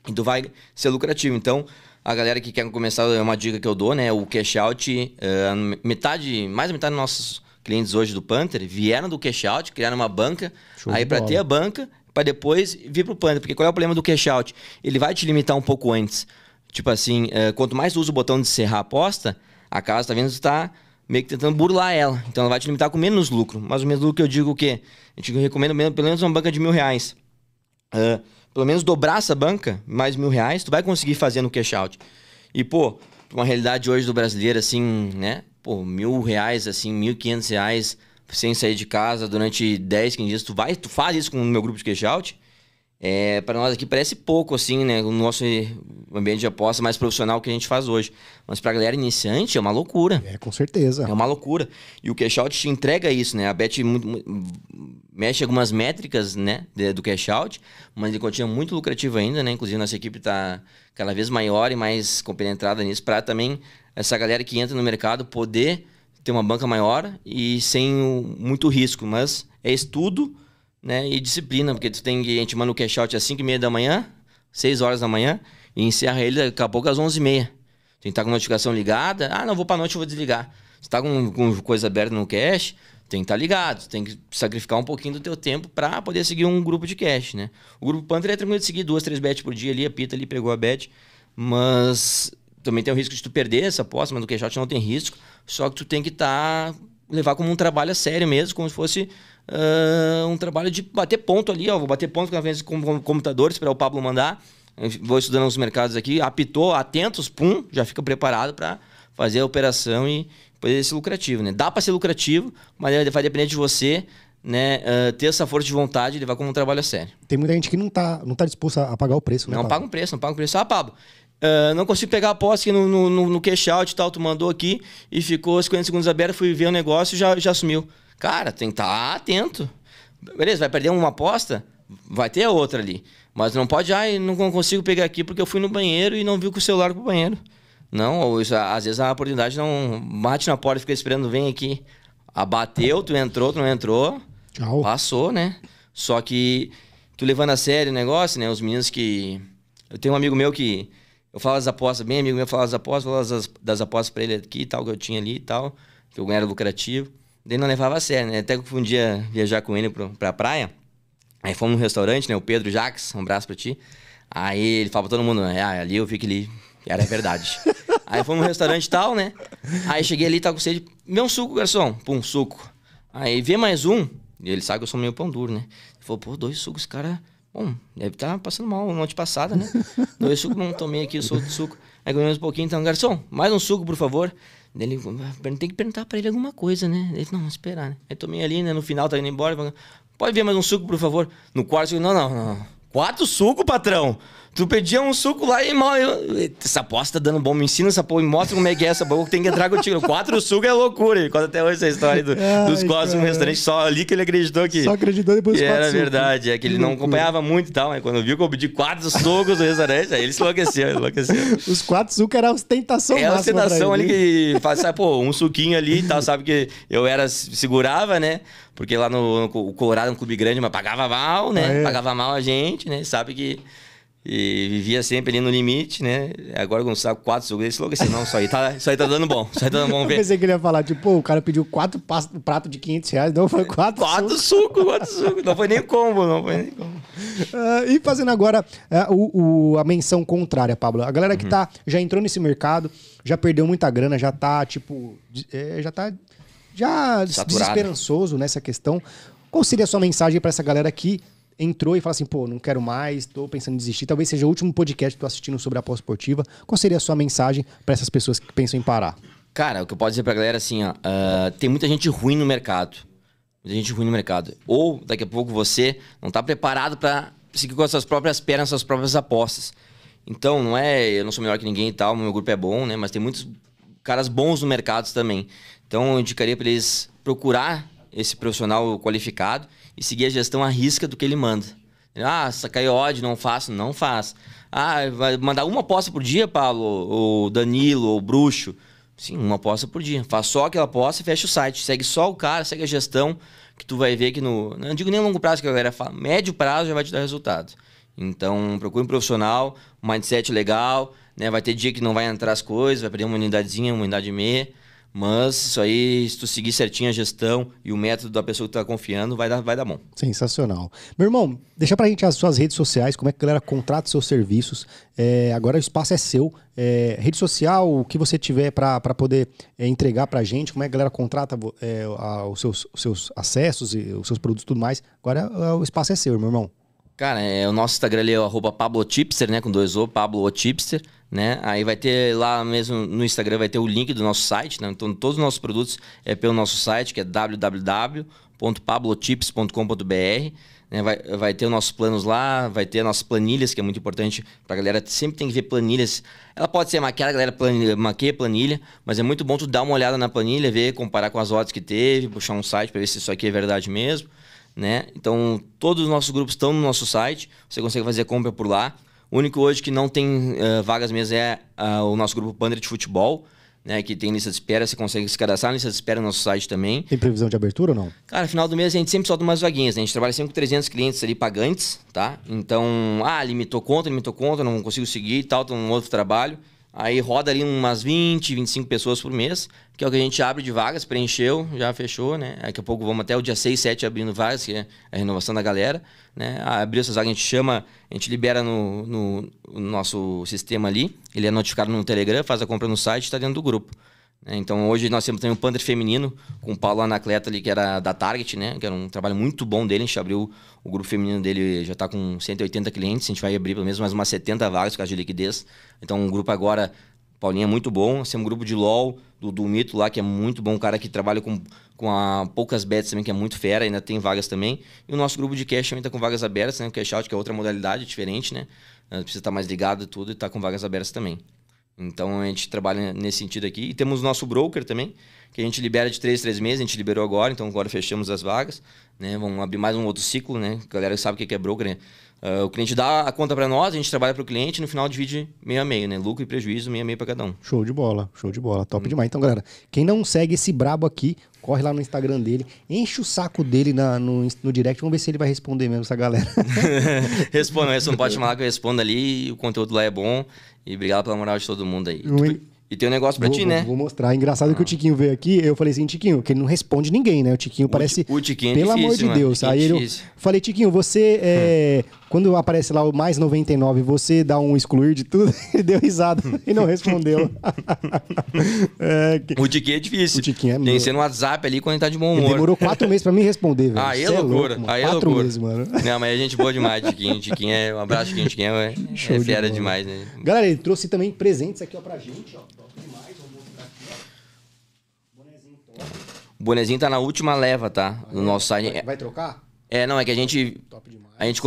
e tu vai ser lucrativo. Então, a galera que quer começar, é uma dica que eu dou, né? O cash out, eh, metade, mais da metade dos nossos clientes hoje do Panther vieram do cash out, criaram uma banca, Show aí para ter a banca, para depois vir pro Panther. Porque qual é o problema do cash out? Ele vai te limitar um pouco antes. Tipo assim, eh, quanto mais tu usa o botão de encerrar a aposta, a casa tá vendo que tu tá meio que tentando burlar ela. Então ela vai te limitar com menos lucro. Mas o menos lucro que eu digo o quê? Eu te recomendo menos- pelo menos uma banca de mil reais. Ah, pelo menos dobrar essa banca, mais mil reais, tu vai conseguir fazer no cash out. E, pô, uma realidade hoje do brasileiro, assim, né? Pô, mil reais, assim, mil e quinhentos reais sem sair de casa durante 10, 15 dias. Tu vai, tu faz isso com o meu grupo de cash out. É, para nós aqui parece pouco, assim, né? O nosso ambiente de aposta mais profissional que a gente faz hoje. Mas pra galera iniciante é uma loucura. É, com certeza. É uma loucura. E o cash out te entrega isso, né? A Bet muito- mu- mexe algumas métricas, né, do cash out, mas ele continua muito lucrativo ainda, né? Inclusive nossa equipe está cada vez maior e mais compenetrada nisso para também essa galera que entra no mercado poder ter uma banca maior e sem muito risco, mas é estudo, né, e disciplina, porque tu tem que a gente manda o cash out às 5 e meia da manhã, 6 horas da manhã e encerra ele daqui a pouco às 11 e meia. Tem que estar com a notificação ligada. Ah, não vou pra noite, vou desligar. Se tá com, com coisa aberta no cache, tem que estar ligado. Tem que sacrificar um pouquinho do teu tempo para poder seguir um grupo de cache, né? O grupo Panther é tranquilo de seguir duas, três bets por dia ali, apita ali, pegou a bet. Mas também tem o risco de tu perder essa aposta, mas no cash out não tem risco. Só que tu tem que estar... levar como um trabalho a sério mesmo, como se fosse ah, um trabalho de bater ponto ali, ó. Vou bater ponto frente com o computador, esperar o Pablo mandar. Vou estudando os mercados aqui, apitou, atentos, pum, já fica preparado para fazer a operação e poder ser lucrativo, né? Dá para ser lucrativo, mas vai depender de você, né? ah, ter essa força de vontade e levar como um trabalho a sério. Tem muita gente que não tá, não tá disposto a a pagar o preço, né? Não Pablo? paga um preço, não paga um preço. Ah, Pablo, ah, não consigo pegar a aposta aqui no, no, no, no cash out e tal, tu mandou aqui e ficou 50 segundos aberto, fui ver o negócio e já, já sumiu. Cara, tem que estar atento. Beleza, vai perder uma aposta? Vai ter outra ali. Mas não pode, ai, não consigo pegar aqui porque eu fui no banheiro e não vi com o celular pro banheiro. Não, ou isso, às vezes a oportunidade não bate na porta e fica esperando, vem aqui. Abateu, tu entrou, tu não entrou. Tchau. Passou, né? Só que tu levando a sério o negócio, né? Os meninos que. Eu tenho um amigo meu que. Eu falo das apostas, bem amigo meu fala das apostas, falo das, das apostas pra ele aqui e tal, que eu tinha ali e tal, que eu era lucrativo. Daí não levava a sério, né? Até que um dia viajar com ele pro, pra praia. Aí fomos num restaurante, né? O Pedro Jacques, um abraço pra ti. Aí ele falava pra todo mundo, ah, ali eu vi que ele era verdade. Aí fomos no restaurante e tal, né? Aí cheguei ali, tava com sede. Vê um suco, garçom. Pum, suco. Aí vê mais um. E ele sabe que eu sou meio pão duro, né? Ele falou, pô, dois sucos, cara. Bom, deve estar tá passando mal noite passada, né? dois sucos, não tomei aqui, sou de suco. Aí comemos um pouquinho, então, garçom, mais um suco, por favor. Ele tem que perguntar pra ele alguma coisa, né? Ele, não, esperar, né? Aí tomei ali, né? No final, tá indo embora. Pode ver mais um suco, por favor. No quarto, eu, não, não, não. Quatro sucos, patrão? Tu pedia um suco lá e mal. Essa aposta tá dando bom, me ensina essa porra, me mostra como é que é essa porra, tem que entrar contigo. Quatro sucos é loucura. Ele conta até hoje essa história do, Ai, dos quatro no restaurante, só ali que ele acreditou que. Só acreditou depois que Era verdade, é que ele não acompanhava muito e tal, mas quando viu que eu pedi quatro sucos no restaurante, aí ele se enlouqueceu, enlouqueceu. Os quatro sucos era a ostentação É a ostentação ali que faz, sabe, pô, um suquinho ali e tal, sabe que eu era, segurava, né? Porque lá no, no Colorado, é um clube grande, mas pagava mal, né? Ah, é. Pagava mal a gente, né? Sabe que e vivia sempre ali no limite, né? Agora quando sabe quatro sucos, ele falou assim, não, isso aí, tá, isso aí tá dando bom, isso aí tá dando bom ver. Eu pensei que ele ia falar, tipo, pô, o cara pediu quatro pratos de 500 reais, não foi quatro Quatro sucos, quatro sucos, não foi nem combo, não foi nem combo. Uh, e fazendo agora uh, o, o, a menção contrária, Pablo, a galera que uhum. tá, já entrou nesse mercado, já perdeu muita grana, já tá, tipo, é, já tá já desesperançoso nessa questão, qual seria a sua mensagem para essa galera que entrou e fala assim, pô, não quero mais, tô pensando em desistir. Talvez seja o último podcast que tô assistindo sobre a pós-esportiva. Qual seria a sua mensagem para essas pessoas que pensam em parar? Cara, o que eu posso dizer pra galera é assim, ó, uh, tem muita gente ruim no mercado. Muita gente ruim no mercado. Ou daqui a pouco você não tá preparado para seguir com as suas próprias pernas, suas próprias apostas. Então, não é, eu não sou melhor que ninguém e tal, meu grupo é bom, né? Mas tem muitos caras bons no mercado também. Então, eu indicaria para eles procurar esse profissional qualificado e seguir a gestão à risca do que ele manda. Ah, sacaí ódio, não faço, não faz. Ah, vai mandar uma aposta por dia, Paulo, ou Danilo, ou Bruxo. Sim, uma aposta por dia. Faz só aquela aposta e fecha o site. Segue só o cara, segue a gestão, que tu vai ver que no. Não digo nem longo prazo que a galera fala, médio prazo já vai te dar resultado. Então, procure um profissional, um mindset legal, né? Vai ter dia que não vai entrar as coisas, vai perder uma unidadezinha, uma unidade e meia. Mas isso aí, se tu seguir certinho a gestão e o método da pessoa que tu tá confiando, vai dar, vai dar bom. Sensacional. Meu irmão, deixa pra gente as suas redes sociais, como é que a galera contrata seus serviços. É, agora o espaço é seu. É, rede social, o que você tiver para poder é, entregar pra gente, como é que a galera contrata é, a, os, seus, os seus acessos e os seus produtos e tudo mais. Agora é, o espaço é seu, meu irmão. Cara, é, o nosso Instagram ali é o pablotipster, né? Com dois O, Pablo Tipster né? Aí vai ter lá mesmo no Instagram vai ter o link do nosso site, né? Então todos os nossos produtos é pelo nosso site, que é www.pablotips.com.br. Né? Vai, vai ter os nossos planos lá, vai ter nossas planilhas, que é muito importante para a galera. Sempre tem que ver planilhas. Ela pode ser maquiada, a galera planilha, maquia planilha, mas é muito bom tu dar uma olhada na planilha, ver, comparar com as odds que teve, puxar um site para ver se isso aqui é verdade mesmo. Né? Então, todos os nossos grupos estão no nosso site, você consegue fazer compra por lá. O único hoje que não tem uh, vagas mesmo é uh, o nosso grupo Panda de Futebol, né? Que tem lista de espera, você consegue se cadastrar na lista de espera no nosso site também. Tem previsão de abertura ou não? Cara, final do mês a gente sempre solta umas vaguinhas, né? A gente trabalha sempre com 300 clientes ali pagantes, tá? Então, ah, limitou conta, limitou conta, não consigo seguir e tal, tô num outro trabalho. Aí roda ali umas 20, 25 pessoas por mês, que é o que a gente abre de vagas, preencheu, já fechou, né? Daqui a pouco vamos até o dia 6, 7 abrindo vagas, que é a renovação da galera. Né? Ah, abriu essas vagas, a gente chama, a gente libera no, no, no nosso sistema ali, ele é notificado no Telegram, faz a compra no site está dentro do grupo. Né? Então hoje nós temos também um Panther feminino com o Paulo Anacleta ali, que era da Target, né? Que era um trabalho muito bom dele. A gente abriu o grupo feminino dele, já está com 180 clientes. A gente vai abrir pelo menos mais umas 70 vagas por causa de liquidez. Então o grupo agora, Paulinho é muito bom. Nós temos um grupo de LOL do, do Mito lá, que é muito bom. Um cara que trabalha com, com a poucas bets também, que é muito fera. Ainda tem vagas também. E o nosso grupo de cash também está com vagas abertas, né? O cash out, que é outra modalidade diferente, né? Precisa estar tá mais ligado e tudo e está com vagas abertas também. Então a gente trabalha nesse sentido aqui. E temos o nosso broker também, que a gente libera de três, três meses, a gente liberou agora, então agora fechamos as vagas, né? Vamos abrir mais um outro ciclo, né? A galera sabe o que é broker, né? Uh, o cliente dá a conta para nós, a gente trabalha para o cliente e no final divide meio a meio, né? Lucro e prejuízo, meio a meio para cada um. Show de bola, show de bola, top hum. demais. Então, galera, quem não segue esse brabo aqui, corre lá no Instagram dele, enche o saco dele na, no, no direct, vamos ver se ele vai responder mesmo essa galera. responda, responda, pode chamar lá que eu respondo ali, o conteúdo lá é bom e obrigado pela moral de todo mundo aí. E tem um negócio pra vou, ti, né? Vou mostrar. Engraçado ah. que o Tiquinho veio aqui, eu falei assim, Tiquinho, que ele não responde ninguém, né? O Tiquinho o parece. O Tiquinho é Pelo difícil, amor de mano. Deus. É Aí eu falei, Tiquinho, você. É, hum. Quando aparece lá o mais 99, você dá um excluir de tudo, ele deu risada e não respondeu. é, que... O Tiquinho é difícil. O Tiquinho é Tem que ser no WhatsApp ali quando ele tá de bom humor. Ele demorou quatro meses pra me responder, velho. Aí é loucura. É louco, aí é quatro loucura. meses, mano. Não, mas é gente boa demais, Tiquinho. Tiquinho é. Um abraço, Tiquinho. Tiquinho é, é fera de demais, né? Galera, ele trouxe também presentes aqui ó, pra gente, ó. O bonezinho tá na última leva, tá? No nosso site. Vai, vai trocar? É, não, é que a gente. A gente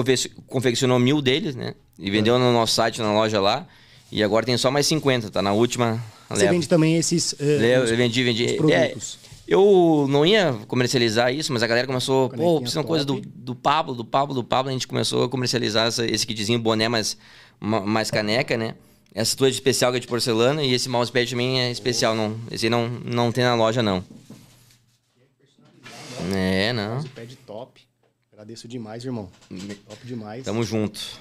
confeccionou mil deles, né? E vendeu é. no nosso site, na loja lá. E agora tem só mais 50, tá na última Você leva. vende também esses. Uh, eu vendi, vendi. produtos. É, eu não ia comercializar isso, mas a galera começou, pô, precisa uma coisa do, do Pablo, do Pablo, do Pablo. A gente começou a comercializar essa, esse kitzinho boné mais, mais caneca, né? Essa tua de especial que é de porcelana e esse mousepad também é especial. Não, esse não, não tem na loja, não. É, não. Mousepad top. Agradeço demais, irmão. Top demais. Tamo junto.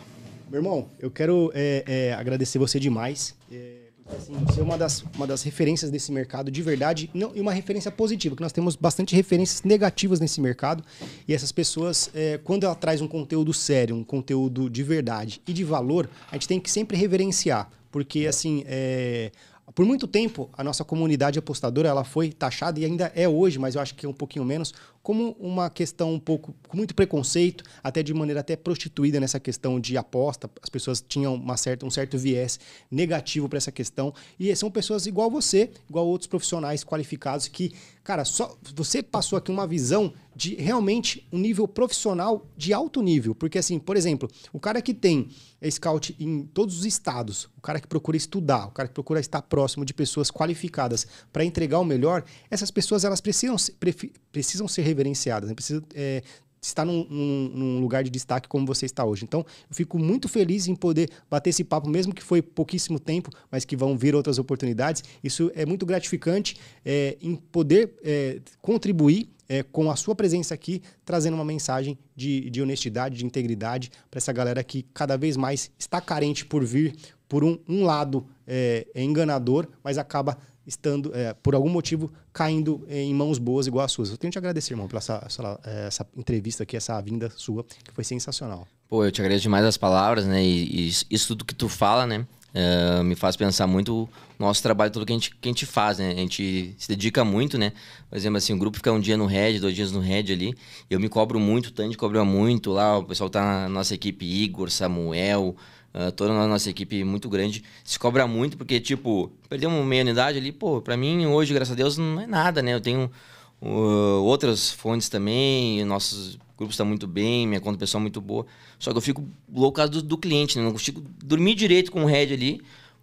Meu irmão, eu quero é, é, agradecer você demais. É, assim, você é uma das, uma das referências desse mercado de verdade não, e uma referência positiva, que nós temos bastante referências negativas nesse mercado. E essas pessoas, é, quando ela traz um conteúdo sério, um conteúdo de verdade e de valor, a gente tem que sempre reverenciar. Porque, assim, é, por muito tempo, a nossa comunidade apostadora ela foi taxada e ainda é hoje, mas eu acho que é um pouquinho menos, como uma questão um pouco com muito preconceito, até de maneira até prostituída nessa questão de aposta. As pessoas tinham uma certa, um certo viés negativo para essa questão. E são pessoas igual você, igual outros profissionais qualificados que, cara, só você passou aqui uma visão de realmente um nível profissional de alto nível. Porque, assim, por exemplo, o cara que tem scout em todos os estados, o cara que procura estudar, o cara que procura estar próximo de pessoas qualificadas para entregar o melhor, essas pessoas elas precisam, precisam ser reverenciadas, né? precisam é, estar num, num, num, lugar de destaque como você está hoje. Então, eu fico muito feliz em poder bater esse papo, mesmo que foi pouquíssimo tempo, mas que vão vir outras oportunidades. Isso é muito gratificante é, em poder é, contribuir é, com a sua presença aqui, trazendo uma mensagem de, de honestidade, de integridade para essa galera que cada vez mais está carente por vir por um, um lado é, é enganador, mas acaba estando, é, por algum motivo, caindo em mãos boas igual as suas. Eu tenho que te agradecer, irmão, pela essa, essa, é, essa, entrevista aqui, essa vinda sua, que foi sensacional. Pô, eu te agradeço demais as palavras, né? E, e isso tudo que tu fala, né? Uh, me faz pensar muito no nosso trabalho, tudo que a, gente, que a gente faz, né? A gente se dedica muito, né? Por exemplo, assim, o grupo fica um dia no Red, dois dias no Red ali. Eu me cobro muito, o Tandy cobra muito lá. O pessoal tá na nossa equipe, Igor, Samuel, uh, toda a nossa equipe muito grande. Se cobra muito, porque, tipo, perdemos meia unidade ali, pô, pra mim hoje, graças a Deus, não é nada, né? Eu tenho uh, outras fontes também, nossos grupos estão muito bem, minha conta pessoal é muito boa. Só que eu fico louco do, do cliente, né? Não consigo dormir direito com o Red ali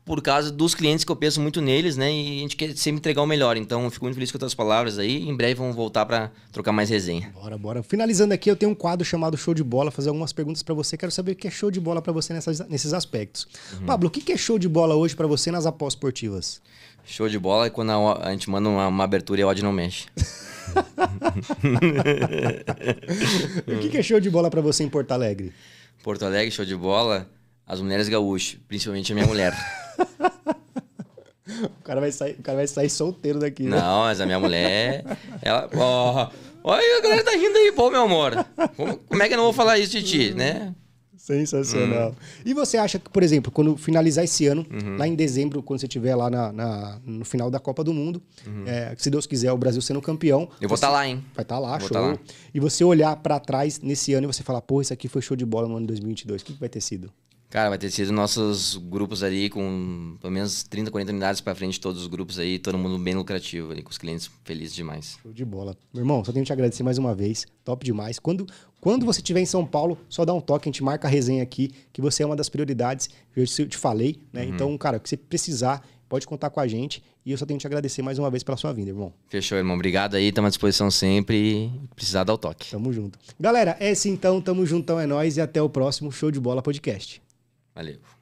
por causa dos clientes que eu penso muito neles, né? E a gente quer sempre entregar o melhor. Então, fico muito feliz com as tuas palavras aí. Em breve vamos voltar para trocar mais resenha. Bora, bora. Finalizando aqui, eu tenho um quadro chamado Show de Bola, fazer algumas perguntas para você. Quero saber o que é show de bola para você nessas, nesses aspectos. Uhum. Pablo, o que é show de bola hoje para você nas apostas esportivas? Show de bola é quando a, a gente manda uma, uma abertura e a odd não mexe. o que, que é show de bola para você em Porto Alegre? Porto Alegre, show de bola, as mulheres gaúchas, principalmente a minha mulher. o, cara vai sair, o cara vai sair solteiro daqui. Né? Não, mas a minha mulher, ela. Ó, olha, a galera tá rindo aí, pô, meu amor. Como, como é que eu não vou falar isso de ti, né? Sensacional. E você acha que, por exemplo, quando finalizar esse ano, uhum. lá em dezembro, quando você estiver lá na, na, no final da Copa do Mundo, uhum. é, se Deus quiser, o Brasil sendo campeão. Eu vou estar tá lá, hein? Vai estar tá lá, show. Tá lá. E você olhar para trás nesse ano e você falar, pô, isso aqui foi show de bola no ano 2022. O que, que vai ter sido? Cara, vai ter sido nossos grupos ali com pelo menos 30, 40 unidades para frente, todos os grupos aí, todo mundo bem lucrativo ali, com os clientes felizes demais. Show de bola. Meu irmão, só tenho que te agradecer mais uma vez. Top demais. Quando, quando você estiver em São Paulo, só dá um toque, a gente marca a resenha aqui, que você é uma das prioridades, eu te falei, né? Uhum. Então, cara, o que você precisar, pode contar com a gente. E eu só tenho que te agradecer mais uma vez pela sua vinda, irmão. Fechou, irmão. Obrigado aí, estamos à disposição sempre. Precisar dar o toque. Tamo junto. Galera, é esse então, tamo juntão, é nóis e até o próximo Show de Bola Podcast. Valeu.